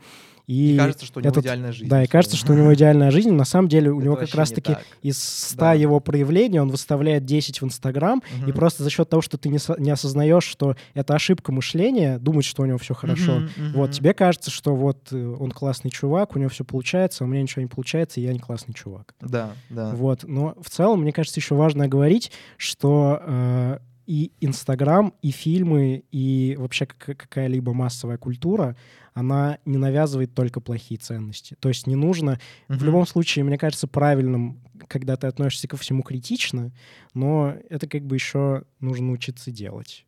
и, и кажется, что у него этот, идеальная жизнь. Да, и кажется, что у него идеальная жизнь. На самом деле у него как раз-таки из 100 да. его проявлений он выставляет 10 в Инстаграм, угу. и просто за счет того, что ты не, не осознаешь, что это ошибка мышления, думать, что у него все хорошо. Угу, угу. Вот, тебе кажется, что вот э, он классный чувак, у него все получается, а у меня ничего не получается, и я не классный чувак. Да, да. Вот, но в целом, мне кажется, еще важно говорить, что э, и Инстаграм, и фильмы, и вообще какая-либо массовая культура, она не навязывает только плохие ценности. То есть не нужно... Mm-hmm. В любом случае, мне кажется, правильным, когда ты относишься ко всему критично, но это как бы еще нужно учиться делать.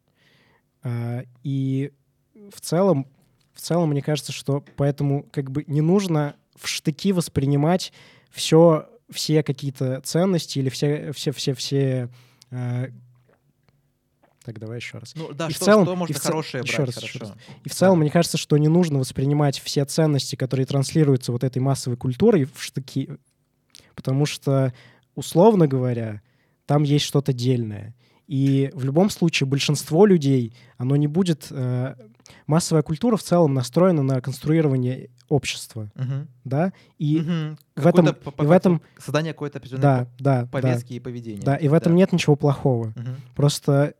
А, и в целом, в целом, мне кажется, что поэтому как бы не нужно в штыки воспринимать все, все какие-то ценности или все, все, все, все э, так, давай еще раз. Ну да, и что, в целом, что можно и в хорошее еще брать, раз, хорошо. Еще раз. И в целом, да. мне кажется, что не нужно воспринимать все ценности, которые транслируются вот этой массовой культурой в штыки, потому что, условно говоря, там есть что-то дельное. И в любом случае большинство людей, оно не будет... Э, массовая культура в целом настроена на конструирование общества, угу. да, и угу. в этом, и в этом создание какой-то определенной да, да, повестки да, и поведения. Да, и в этом да. нет ничего плохого. Угу. Просто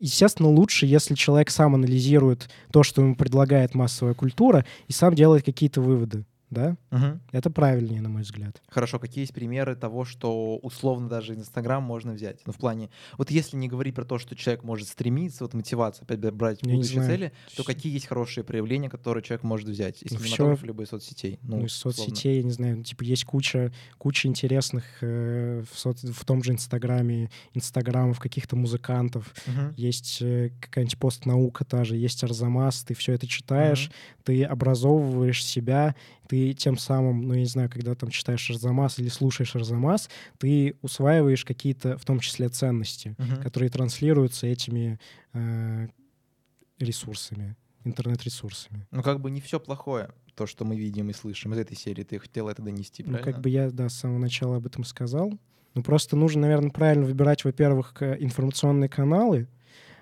Естественно, лучше, если человек сам анализирует то, что ему предлагает массовая культура, и сам делает какие-то выводы да? Угу. Это правильнее, на мой взгляд. Хорошо, какие есть примеры того, что условно даже Инстаграм можно взять? Ну, в плане, вот если не говорить про то, что человек может стремиться, вот мотивация опять брать будущие цели, то какие есть хорошие проявления, которые человек может взять из ну, кинематографа, либо из соцсетей? Ну, ну из соцсетей, я не знаю, типа есть куча, куча интересных э, в, со... в том же Инстаграме, Инстаграмов каких-то музыкантов, угу. есть э, какая-нибудь постнаука та же, есть Арзамас, ты все это читаешь, угу. ты образовываешь себя, ты тем самым, ну, я не знаю, когда там читаешь Арзамас или слушаешь Арзамас, ты усваиваешь какие-то, в том числе, ценности, uh-huh. которые транслируются этими э, ресурсами, интернет-ресурсами. Ну, как бы не все плохое, то, что мы видим и слышим из этой серии. Ты хотел это донести, правильно? Ну, как бы я, да, с самого начала об этом сказал. Ну, просто нужно, наверное, правильно выбирать, во-первых, информационные каналы,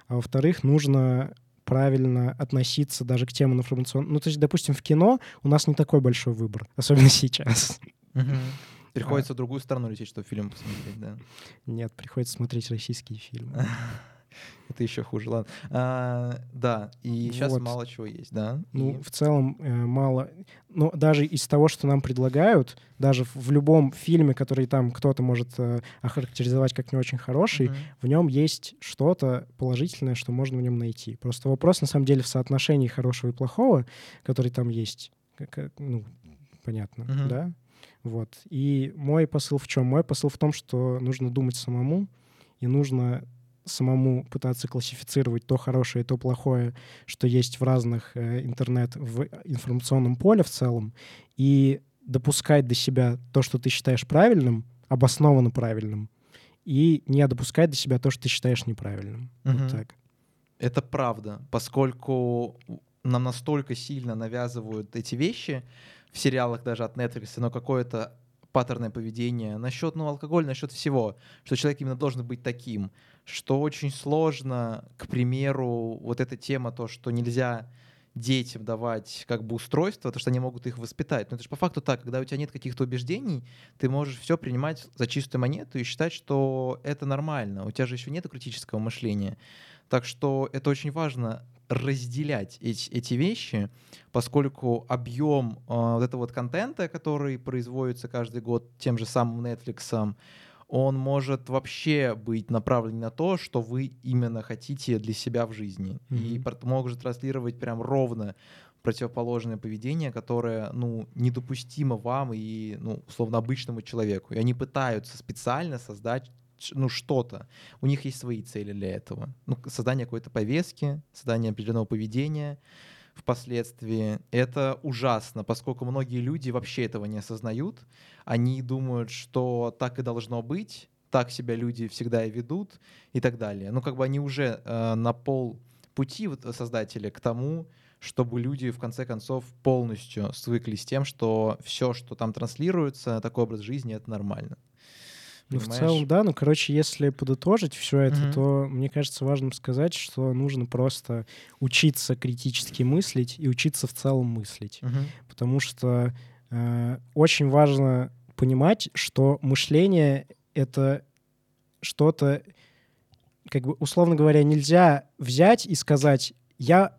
а во-вторых, нужно правильно относиться даже к темам информационным. Ну, то есть, допустим, в кино у нас не такой большой выбор, особенно сейчас. Приходится в другую сторону лететь, чтобы фильм посмотреть, да? Нет, приходится смотреть российские фильмы. Это еще хуже, ладно. А, да, и сейчас вот. мало чего есть, да? Ну, и... в целом э, мало. Но даже из того, что нам предлагают, даже в, любом фильме, который там кто-то может э, охарактеризовать как не очень хороший, uh-huh. в нем есть что-то положительное, что можно в нем найти. Просто вопрос, на самом деле, в соотношении хорошего и плохого, который там есть. Как, ну, понятно, uh-huh. да? Вот. И мой посыл в чем? Мой посыл в том, что нужно думать самому, и нужно самому пытаться классифицировать то хорошее и то плохое, что есть в разных э, интернет, в информационном поле в целом, и допускать до себя то, что ты считаешь правильным, обоснованно правильным, и не допускать до себя то, что ты считаешь неправильным. Угу. Вот так. Это правда, поскольку нам настолько сильно навязывают эти вещи в сериалах даже от Netflix, но какое-то паттерное поведение, насчет ну, алкоголя, насчет всего, что человек именно должен быть таким, что очень сложно, к примеру, вот эта тема, то, что нельзя детям давать как бы устройство, то, что они могут их воспитать. Но это же по факту так, когда у тебя нет каких-то убеждений, ты можешь все принимать за чистую монету и считать, что это нормально. У тебя же еще нет критического мышления. Так что это очень важно разделять эти, эти вещи, поскольку объем э, вот этого вот контента, который производится каждый год тем же самым Netflix, он может вообще быть направлен на то, что вы именно хотите для себя в жизни. Mm-hmm. И может транслировать прям ровно противоположное поведение, которое, ну, недопустимо вам и, ну, условно, обычному человеку. И они пытаются специально создать ну, что-то. У них есть свои цели для этого. Ну, создание какой-то повестки, создание определенного поведения впоследствии. Это ужасно, поскольку многие люди вообще этого не осознают. Они думают, что так и должно быть, так себя люди всегда и ведут и так далее. Ну, как бы они уже э, на пол пути вот, создатели к тому, чтобы люди в конце концов полностью свыклись с тем, что все, что там транслируется, такой образ жизни, это нормально. Ну, в целом, да. Ну, короче, если подытожить все это, mm-hmm. то мне кажется важным сказать, что нужно просто учиться критически мыслить и учиться в целом мыслить. Mm-hmm. Потому что э, очень важно понимать, что мышление — это что-то, как бы, условно говоря, нельзя взять и сказать «я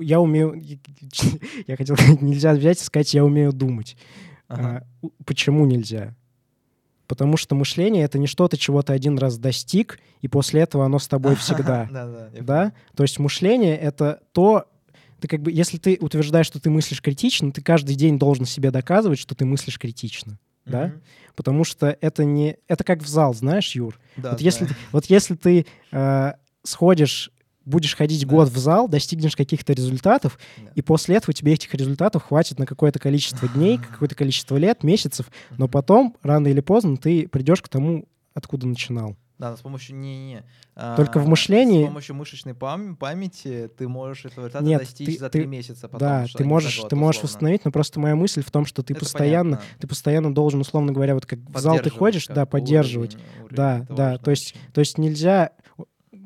я умею... Я хотел сказать, нельзя взять и сказать, я умею думать. Ага. А, почему нельзя? Потому что мышление — это не что-то, чего ты один раз достиг, и после этого оно с тобой всегда. Да? То есть мышление — это то, ты как бы, если ты утверждаешь, что ты мыслишь критично, ты каждый день должен себе доказывать, что ты мыслишь критично. Да? Потому что это не... Это как в зал, знаешь, Юр? Да, вот, если, вот если ты э, сходишь будешь ходить да. год в зал, достигнешь каких-то результатов, да. и после этого тебе этих результатов хватит на какое-то количество дней, какое-то количество лет, месяцев, но потом, рано или поздно, ты придешь к тому, откуда начинал. Да, но с помощью не, не только а, в мышлении. С помощью мышечной пам- памяти ты можешь этого результата Нет, достичь ты, за три месяца. Потом, да, ты можешь, год, ты можешь восстановить, но просто моя мысль в том, что ты Это постоянно, понятно. ты постоянно должен, условно говоря, вот как в зал ты ходишь, да, поддерживать, уровень, уровень, да, да, то есть, то есть нельзя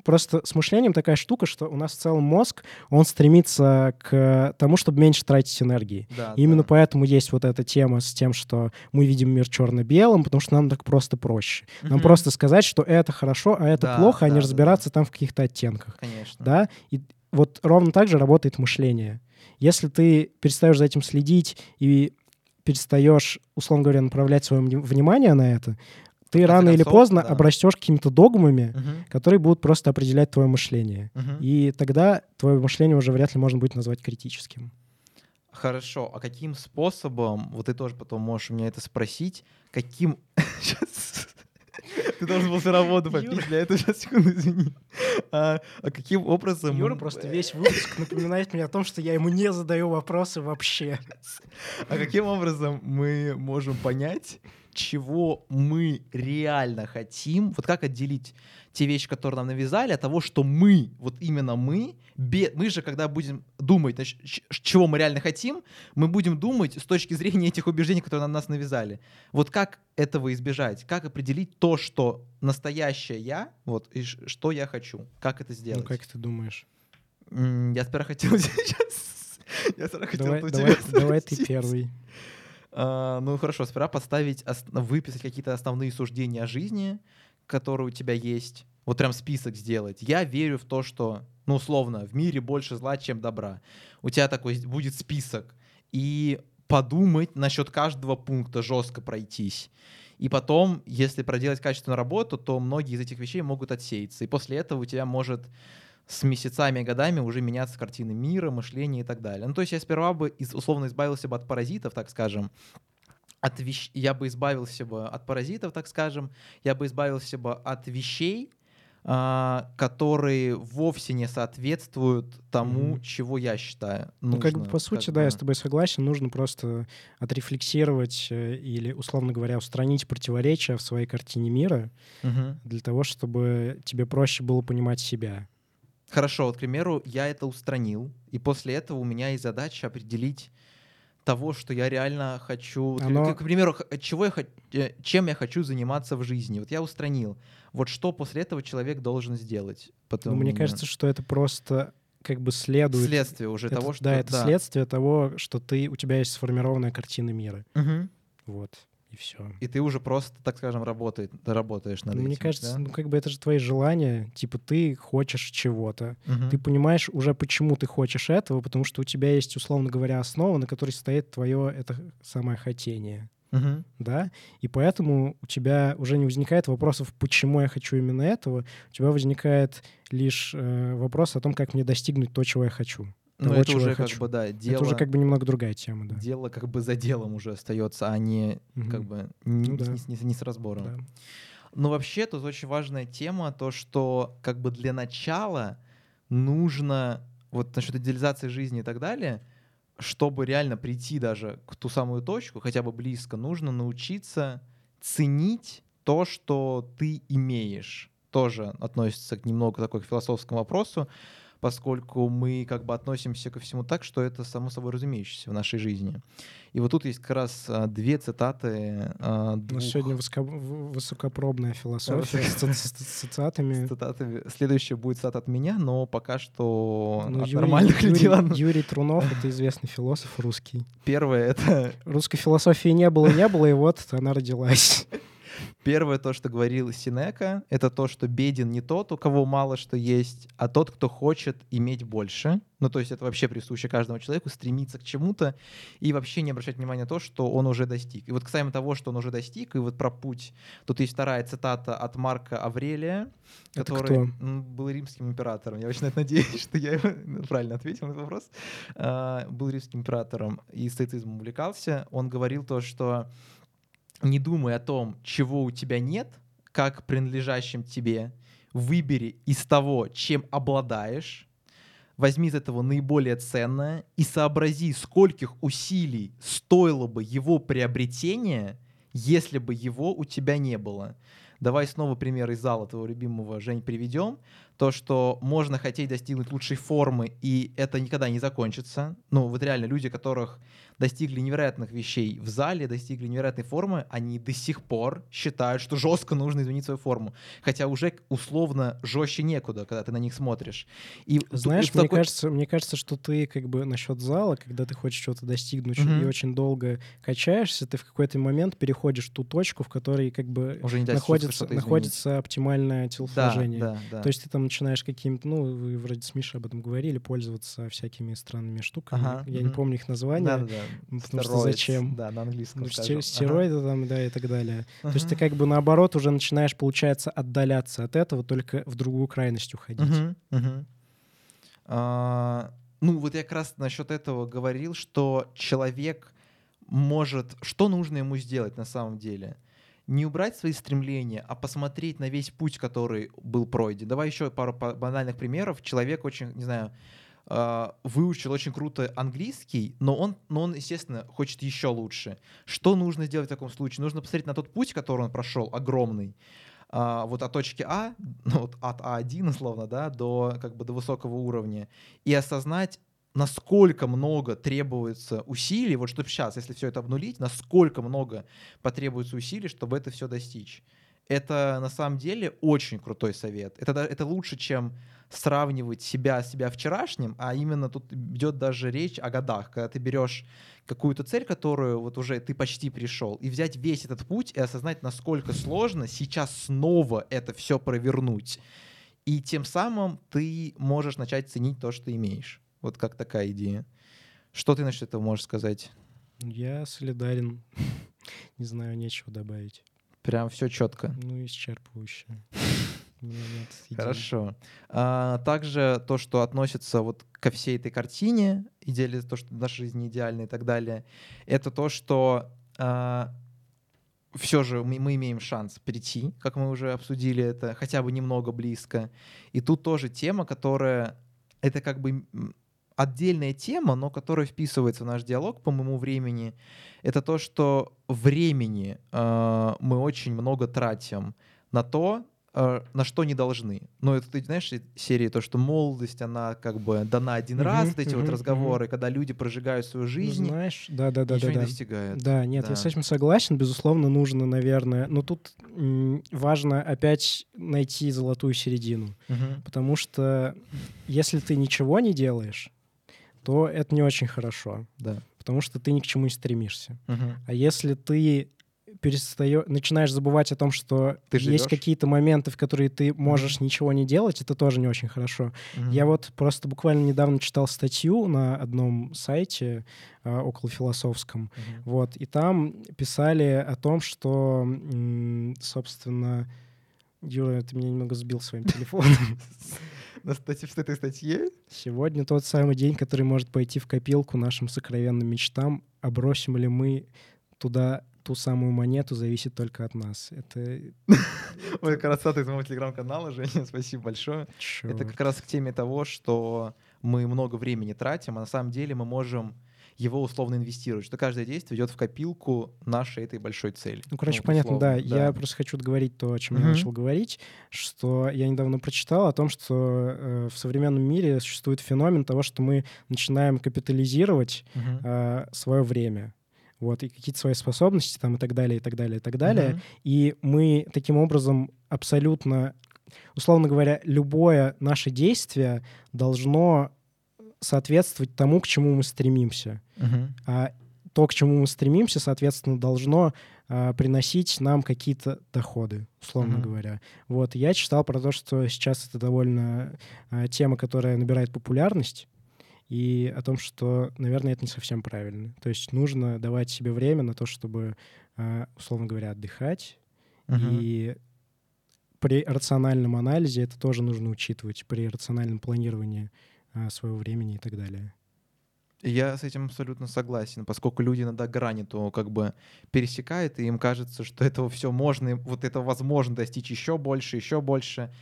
просто с мышлением такая штука, что у нас в целом мозг, он стремится к тому, чтобы меньше тратить энергии. Да, и именно да. поэтому есть вот эта тема с тем, что мы видим мир черно-белым, потому что нам так просто проще. Нам mm-hmm. просто сказать, что это хорошо, а это да, плохо, а не разбираться там в каких-то оттенках. Конечно. Да? И вот ровно так же работает мышление. Если ты перестаешь за этим следить и перестаешь, условно говоря, направлять свое внимание на это, ты рано концов, или поздно да. обрастешь какими-то догмами, угу. которые будут просто определять твое мышление. Угу. И тогда твое мышление уже вряд ли можно будет назвать критическим. Хорошо, а каким способом, вот ты тоже потом можешь у меня это спросить, каким... Ты должен был сперва воду попить, для этого сейчас, секунду, извини. А, а каким образом... Юра просто весь выпуск напоминает мне о том, что я ему не задаю вопросы вообще. А каким образом мы можем понять, чего мы реально хотим, вот как отделить те вещи, которые нам навязали, от того, что мы, вот именно мы, мы же, когда будем думать, значит, чего мы реально хотим, мы будем думать с точки зрения этих убеждений, которые на нас навязали. Вот как этого избежать? Как определить то, что настоящее я, вот, и что я хочу? Как это сделать? Ну, как ты думаешь? Я сперва хотел сейчас... Я сперва хотел давай, давай, давай ты первый. А, ну хорошо, сперва поставить, выписать какие-то основные суждения о жизни, которые у тебя есть. Вот прям список сделать. Я верю в то, что, ну условно, в мире больше зла, чем добра. У тебя такой будет список. И подумать насчет каждого пункта, жестко пройтись. И потом, если проделать качественную работу, то многие из этих вещей могут отсеяться. И после этого у тебя может с месяцами и годами уже меняться картины мира, мышления и так далее. Ну, то есть я сперва бы из, условно избавился бы от паразитов, так скажем, от вещ... я бы избавился бы от паразитов, так скажем, я бы избавился бы от вещей, а, которые вовсе не соответствуют тому, mm-hmm. чего я считаю. Нужно, ну, как бы по сути, да, бы... я с тобой согласен, нужно просто отрефлексировать э, или, условно говоря, устранить противоречия в своей картине мира mm-hmm. для того, чтобы тебе проще было понимать себя. Хорошо, вот, к примеру, я это устранил, и после этого у меня есть задача определить того, что я реально хочу. Оно... К, к примеру, чего я, э, чем я хочу заниматься в жизни. Вот я устранил. Вот что после этого человек должен сделать? Потом... Ну, мне кажется, что это просто как бы следует... Следствие уже это, того, что... Да, это да. следствие того, что ты, у тебя есть сформированная картина мира. Угу. Вот и все. И ты уже просто, так скажем, работает, работаешь над Мне этим. Мне кажется, да? ну как бы это же твои желания, типа ты хочешь чего-то, угу. ты понимаешь уже почему ты хочешь этого, потому что у тебя есть, условно говоря, основа, на которой стоит твое это самое хотение. Угу. Да, и поэтому у тебя уже не возникает вопросов, почему я хочу именно этого. У тебя возникает лишь э, вопрос о том, как мне достигнуть то, чего я хочу. Ну, того, это уже как бы, да, дело... Это уже как бы немного другая тема, да. Дело как бы за делом уже остается, а не угу. как бы не, ну, да. не, не, не с разбором. Да. Но вообще тут очень важная тема, то, что как бы для начала нужно, вот насчет идеализации жизни и так далее, чтобы реально прийти даже к ту самую точку, хотя бы близко, нужно научиться ценить то, что ты имеешь. Тоже относится к немного такой к философскому вопросу, поскольку мы как бы относимся ко всему так, что это само собой разумеющееся в нашей жизни. И вот тут есть как раз а, две цитаты. А, двух... У нас сегодня высоко... высокопробная философия с цитатами. цитатами. Следующая будет цитата от меня, но пока что ну, от Юрий, нормальных людей. Юрий Трунов — это известный философ русский. Первое — это... Русской философии не было, не было, и вот она родилась. Первое, то, что говорил Синека, это то, что беден не тот, у кого мало что есть, а тот, кто хочет иметь больше. Ну, то есть это вообще присуще каждому человеку, стремиться к чему-то и вообще не обращать внимания на то, что он уже достиг. И вот касаемо того, что он уже достиг, и вот про путь, тут есть вторая цитата от Марка Аврелия, который был римским императором. Я очень надеюсь, что я правильно ответил на этот вопрос. А, был римским императором и стоицизмом увлекался. Он говорил то, что не думай о том, чего у тебя нет, как принадлежащим тебе. Выбери из того, чем обладаешь, возьми из этого наиболее ценное и сообрази, скольких усилий стоило бы его приобретение, если бы его у тебя не было. Давай снова пример из зала твоего любимого, Жень, приведем. То, что можно хотеть достигнуть лучшей формы, и это никогда не закончится. Ну, вот реально люди, которых достигли невероятных вещей в зале, достигли невероятной формы, они до сих пор считают, что жестко нужно изменить свою форму. Хотя уже условно жестче некуда, когда ты на них смотришь. И Знаешь, и мне, такой... кажется, мне кажется, что ты как бы насчет зала, когда ты хочешь чего-то достигнуть mm-hmm. и очень долго качаешься, ты в какой-то момент переходишь в ту точку, в которой как бы уже не находится, находится оптимальное телосложение. Да, да, да. То есть ты там начинаешь какими-то, ну, вы вроде с Мишей об этом говорили, пользоваться всякими странными штуками. Ага, Я mm-hmm. не помню их названия. Да, да, да. Потому что зачем? Да, на английском. Ну, стероиды ага. там, да, и так далее. Ага. То есть ты как бы наоборот уже начинаешь, получается, отдаляться от этого, только в другую крайность уходить. Угу, угу. А, ну, вот я как раз насчет этого говорил, что человек может... Что нужно ему сделать на самом деле? Не убрать свои стремления, а посмотреть на весь путь, который был пройден. Давай еще пару банальных примеров. Человек очень, не знаю, а, выучил очень круто английский, но он, но он, естественно, хочет еще лучше. Что нужно сделать в таком случае? Нужно посмотреть на тот путь, который он прошел, огромный, а, вот от точки А, ну, вот от А1, условно, да, до, как бы, до высокого уровня, и осознать, насколько много требуется усилий, вот чтобы сейчас, если все это обнулить, насколько много потребуется усилий, чтобы это все достичь. Это на самом деле очень крутой совет. Это, это лучше, чем сравнивать себя с себя вчерашним, а именно тут идет даже речь о годах, когда ты берешь какую-то цель, которую вот уже ты почти пришел, и взять весь этот путь и осознать, насколько сложно сейчас снова это все провернуть. И тем самым ты можешь начать ценить то, что имеешь. Вот как такая идея. Что ты насчет этого можешь сказать? Я солидарен. Не знаю, нечего добавить. Прям все четко. Ну, исчерпывающе. Хорошо. А, также то, что относится вот ко всей этой картине, идеали, то, что наша жизнь идеальна и так далее, это то, что а, все же мы, мы имеем шанс прийти, как мы уже обсудили это, хотя бы немного близко. И тут тоже тема, которая это как бы отдельная тема, но которая вписывается в наш диалог по моему времени, это то, что времени э, мы очень много тратим на то, э, на что не должны. Но это, ты знаешь, серии то, что молодость, она как бы дана один uh-huh, раз, вот эти uh-huh, вот разговоры, uh-huh. когда люди прожигают свою жизнь, знаешь, да, да, да, ничего да, не да. достигают. Да, нет, да. я с этим согласен, безусловно, нужно, наверное, но тут важно опять найти золотую середину, uh-huh. потому что если ты ничего не делаешь, то это не очень хорошо. Да. Потому что ты ни к чему не стремишься. Uh-huh. А если ты перестаешь, начинаешь забывать о том, что ты есть какие-то моменты, в которые ты можешь mm-hmm. ничего не делать, это тоже не очень хорошо. Mm-hmm. Я вот просто буквально недавно читал статью на одном сайте э, около философском, mm-hmm. вот, и там писали о том, что, собственно, Юра, ты меня немного сбил своим телефоном. На статье, в этой статье? Сегодня тот самый день, который может пойти в копилку нашим сокровенным мечтам. Обросим ли мы туда ту самую монету зависит только от нас. Это... Ой, красота из моего телеграм-канала, Женя, спасибо большое. Черт. Это как раз к теме того, что мы много времени тратим, а на самом деле мы можем его условно инвестировать, что каждое действие идет в копилку нашей этой большой цели. Ну, короче, ну, понятно, да. да. Я просто хочу договорить то, о чем uh-huh. я начал говорить, что я недавно прочитал о том, что э, в современном мире существует феномен того, что мы начинаем капитализировать uh-huh. э, свое время вот, и какие-то свои способности там и так далее, и так далее, и так далее. Uh-huh. И мы таким образом абсолютно, условно говоря, любое наше действие должно соответствовать тому, к чему мы стремимся. Uh-huh. А то, к чему мы стремимся, соответственно, должно а, приносить нам какие-то доходы, условно uh-huh. говоря. Вот, я читал про то, что сейчас это довольно а, тема, которая набирает популярность, и о том, что, наверное, это не совсем правильно. То есть нужно давать себе время на то, чтобы, а, условно говоря, отдыхать. Uh-huh. И при рациональном анализе это тоже нужно учитывать, при рациональном планировании своего времени и так далее. Я с этим абсолютно согласен, поскольку люди иногда грани то как бы пересекают, и им кажется, что этого все можно, и вот это возможно достичь еще больше, еще больше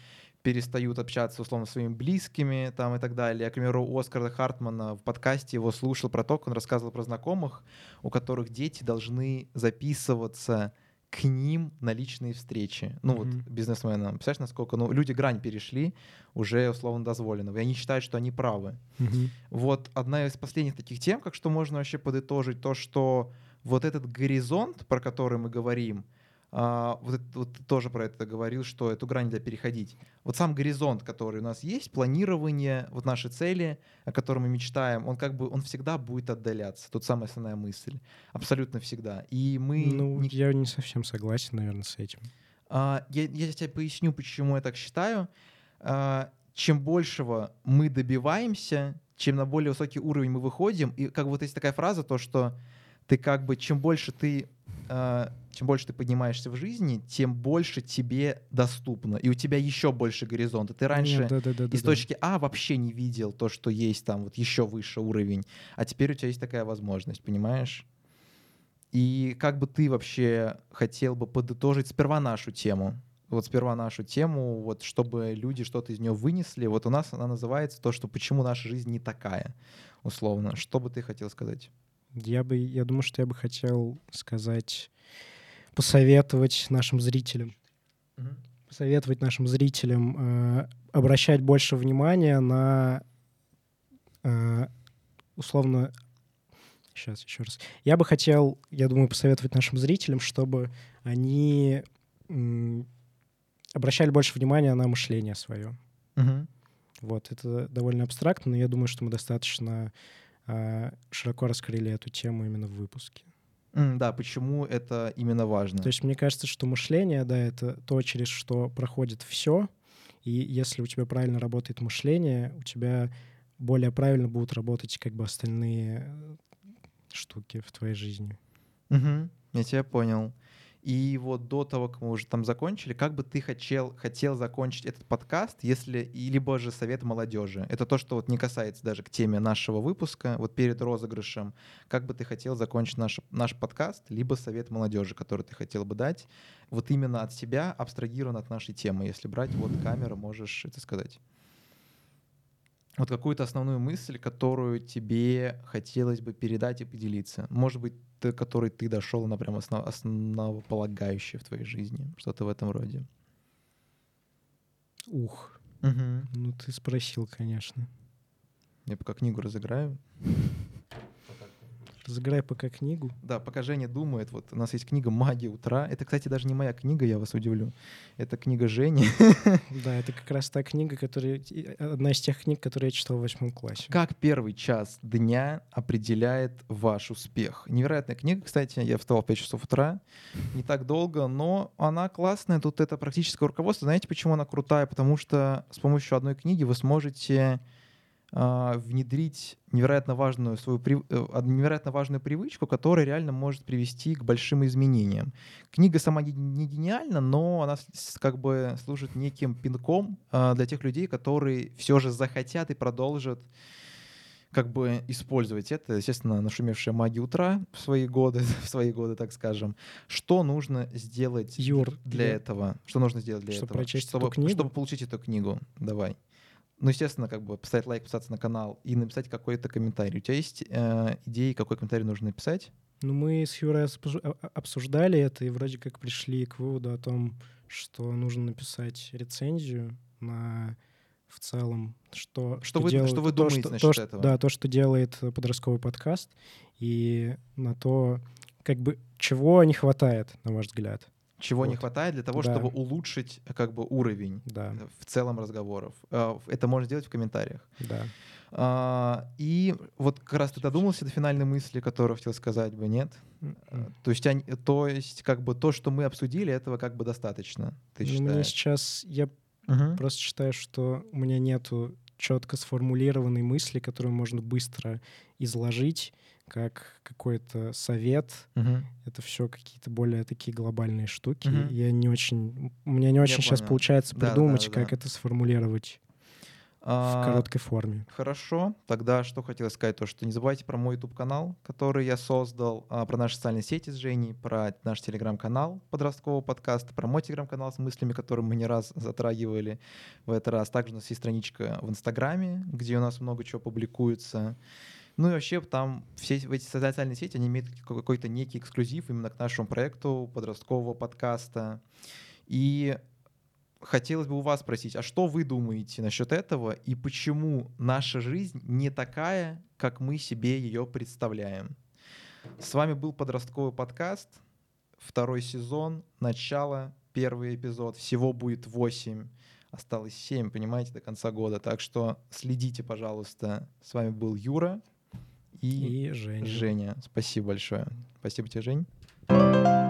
перестают общаться, условно, с своими близкими там и так далее. Я, к примеру, у Оскара Хартмана в подкасте его слушал про то, как он рассказывал про знакомых, у которых дети должны записываться к ним на личные встречи. Ну mm-hmm. вот бизнесменам. Представляешь, насколько ну, люди грань перешли уже условно дозволенного. И они считают, что они правы. Mm-hmm. Вот одна из последних таких тем, как что можно вообще подытожить, то, что вот этот горизонт, про который мы говорим, а, вот, вот ты тоже про это говорил, что эту грань нельзя переходить. Вот сам горизонт, который у нас есть, планирование, вот наши цели, о которых мы мечтаем, он как бы, он всегда будет отдаляться. Тут самая основная мысль. Абсолютно всегда. И мы... Ну, не... я не совсем согласен, наверное, с этим. А, я, я тебе поясню, почему я так считаю. А, чем большего мы добиваемся, чем на более высокий уровень мы выходим, и как вот есть такая фраза, то, что ты как бы, чем больше ты чем больше ты поднимаешься в жизни, тем больше тебе доступно. И у тебя еще больше горизонта. Ты раньше Нет, да, да, да, из да, точки А вообще не видел то, что есть там вот еще выше уровень. А теперь у тебя есть такая возможность, понимаешь? И как бы ты вообще хотел бы подытожить сперва нашу тему? Вот сперва нашу тему, вот чтобы люди что-то из нее вынесли. Вот у нас она называется то, что почему наша жизнь не такая, условно. Что бы ты хотел сказать? Я бы, я думаю, что я бы хотел сказать посоветовать нашим зрителям. Угу. Посоветовать нашим зрителям э, обращать больше внимания на э, условно сейчас еще раз. Я бы хотел, я думаю, посоветовать нашим зрителям, чтобы они м, обращали больше внимания на мышление свое. Угу. Вот, это довольно абстрактно, но я думаю, что мы достаточно широко раскрыли эту тему именно в выпуске. Mm, да, почему это именно важно? То есть мне кажется, что мышление, да, это то, через что проходит все. И если у тебя правильно работает мышление, у тебя более правильно будут работать как бы остальные э, штуки в твоей жизни. Угу, я тебя понял. И вот до того, как мы уже там закончили, как бы ты хотел, хотел закончить этот подкаст, если, либо же совет молодежи. Это то, что вот не касается даже к теме нашего выпуска, вот перед розыгрышем. Как бы ты хотел закончить наш, наш подкаст, либо совет молодежи, который ты хотел бы дать, вот именно от себя, абстрагирован от нашей темы. Если брать вот камеру, можешь это сказать вот какую-то основную мысль, которую тебе хотелось бы передать и поделиться. Может быть, ты, который ты дошел на прям основ, основополагающее в твоей жизни, что-то в этом роде. Ух. Угу. Ну, ты спросил, конечно. Я пока книгу разыграю. Разыграй пока книгу. Да, пока Женя думает, вот у нас есть книга «Магия утра». Это, кстати, даже не моя книга, я вас удивлю. Это книга Жени. Да, это как раз та книга, которая... Одна из тех книг, которые я читал в восьмом классе. Как первый час дня определяет ваш успех? Невероятная книга, кстати. Я встал в 5 часов утра. Не так долго, но она классная. Тут это практическое руководство. Знаете, почему она крутая? Потому что с помощью одной книги вы сможете внедрить невероятно важную свою э, невероятно важную привычку, которая реально может привести к большим изменениям. Книга сама не гениальна, но она как бы служит неким пинком а, для тех людей, которые все же захотят и продолжат как бы использовать это, естественно, нашумевшая магия утра в свои годы, в свои годы, так скажем. Что нужно сделать Юр, для я... этого? Что нужно сделать для чтобы этого? Чтобы, эту книгу? чтобы получить эту книгу. Давай ну, естественно, как бы поставить лайк, подписаться на канал и написать какой-то комментарий. У тебя есть э, идеи, какой комментарий нужно написать? Ну, мы с Юрой а, а, обсуждали это и вроде как пришли к выводу о том, что нужно написать рецензию на в целом, что, что, что вы, делает, что вы думаете то, насчет то, что, этого? Да, то, что делает подростковый подкаст, и на то, как бы, чего не хватает, на ваш взгляд. Чего вот. не хватает для того, да. чтобы улучшить как бы уровень да. в целом разговоров. Э, это можно сделать в комментариях. Да. А, и вот как раз ты додумался до финальной мысли, которую хотел сказать бы, нет? Mm-hmm. То есть, они, то есть, как бы то, что мы обсудили, этого как бы достаточно. Ты ну, считаешь? Мне сейчас я uh-huh. просто считаю, что у меня нету четко сформулированной мысли, которую можно быстро изложить как какой-то совет. Угу. Это все какие-то более такие глобальные штуки. Угу. Я не очень, у меня не очень Я сейчас понял. получается придумать, да, да, как да. это сформулировать а, в короткой форме. Хорошо. Тогда что хотел сказать, то что не забывайте про мой YouTube канал, который я создал, а, про наши социальные сети с Женей, про наш телеграм-канал подросткового подкаста, про мой телеграм-канал с мыслями, которые мы не раз затрагивали в этот раз. Также у нас есть страничка в Инстаграме, где у нас много чего публикуется. Ну и вообще там все эти социальные сети, они имеют какой-то некий эксклюзив именно к нашему проекту подросткового подкаста. И хотелось бы у вас спросить, а что вы думаете насчет этого и почему наша жизнь не такая, как мы себе ее представляем? С вами был подростковый подкаст, второй сезон, начало, первый эпизод. Всего будет восемь, осталось семь, понимаете, до конца года. Так что следите, пожалуйста. С вами был Юра и, и Женя. Женя. Спасибо большое. Спасибо тебе, Жень.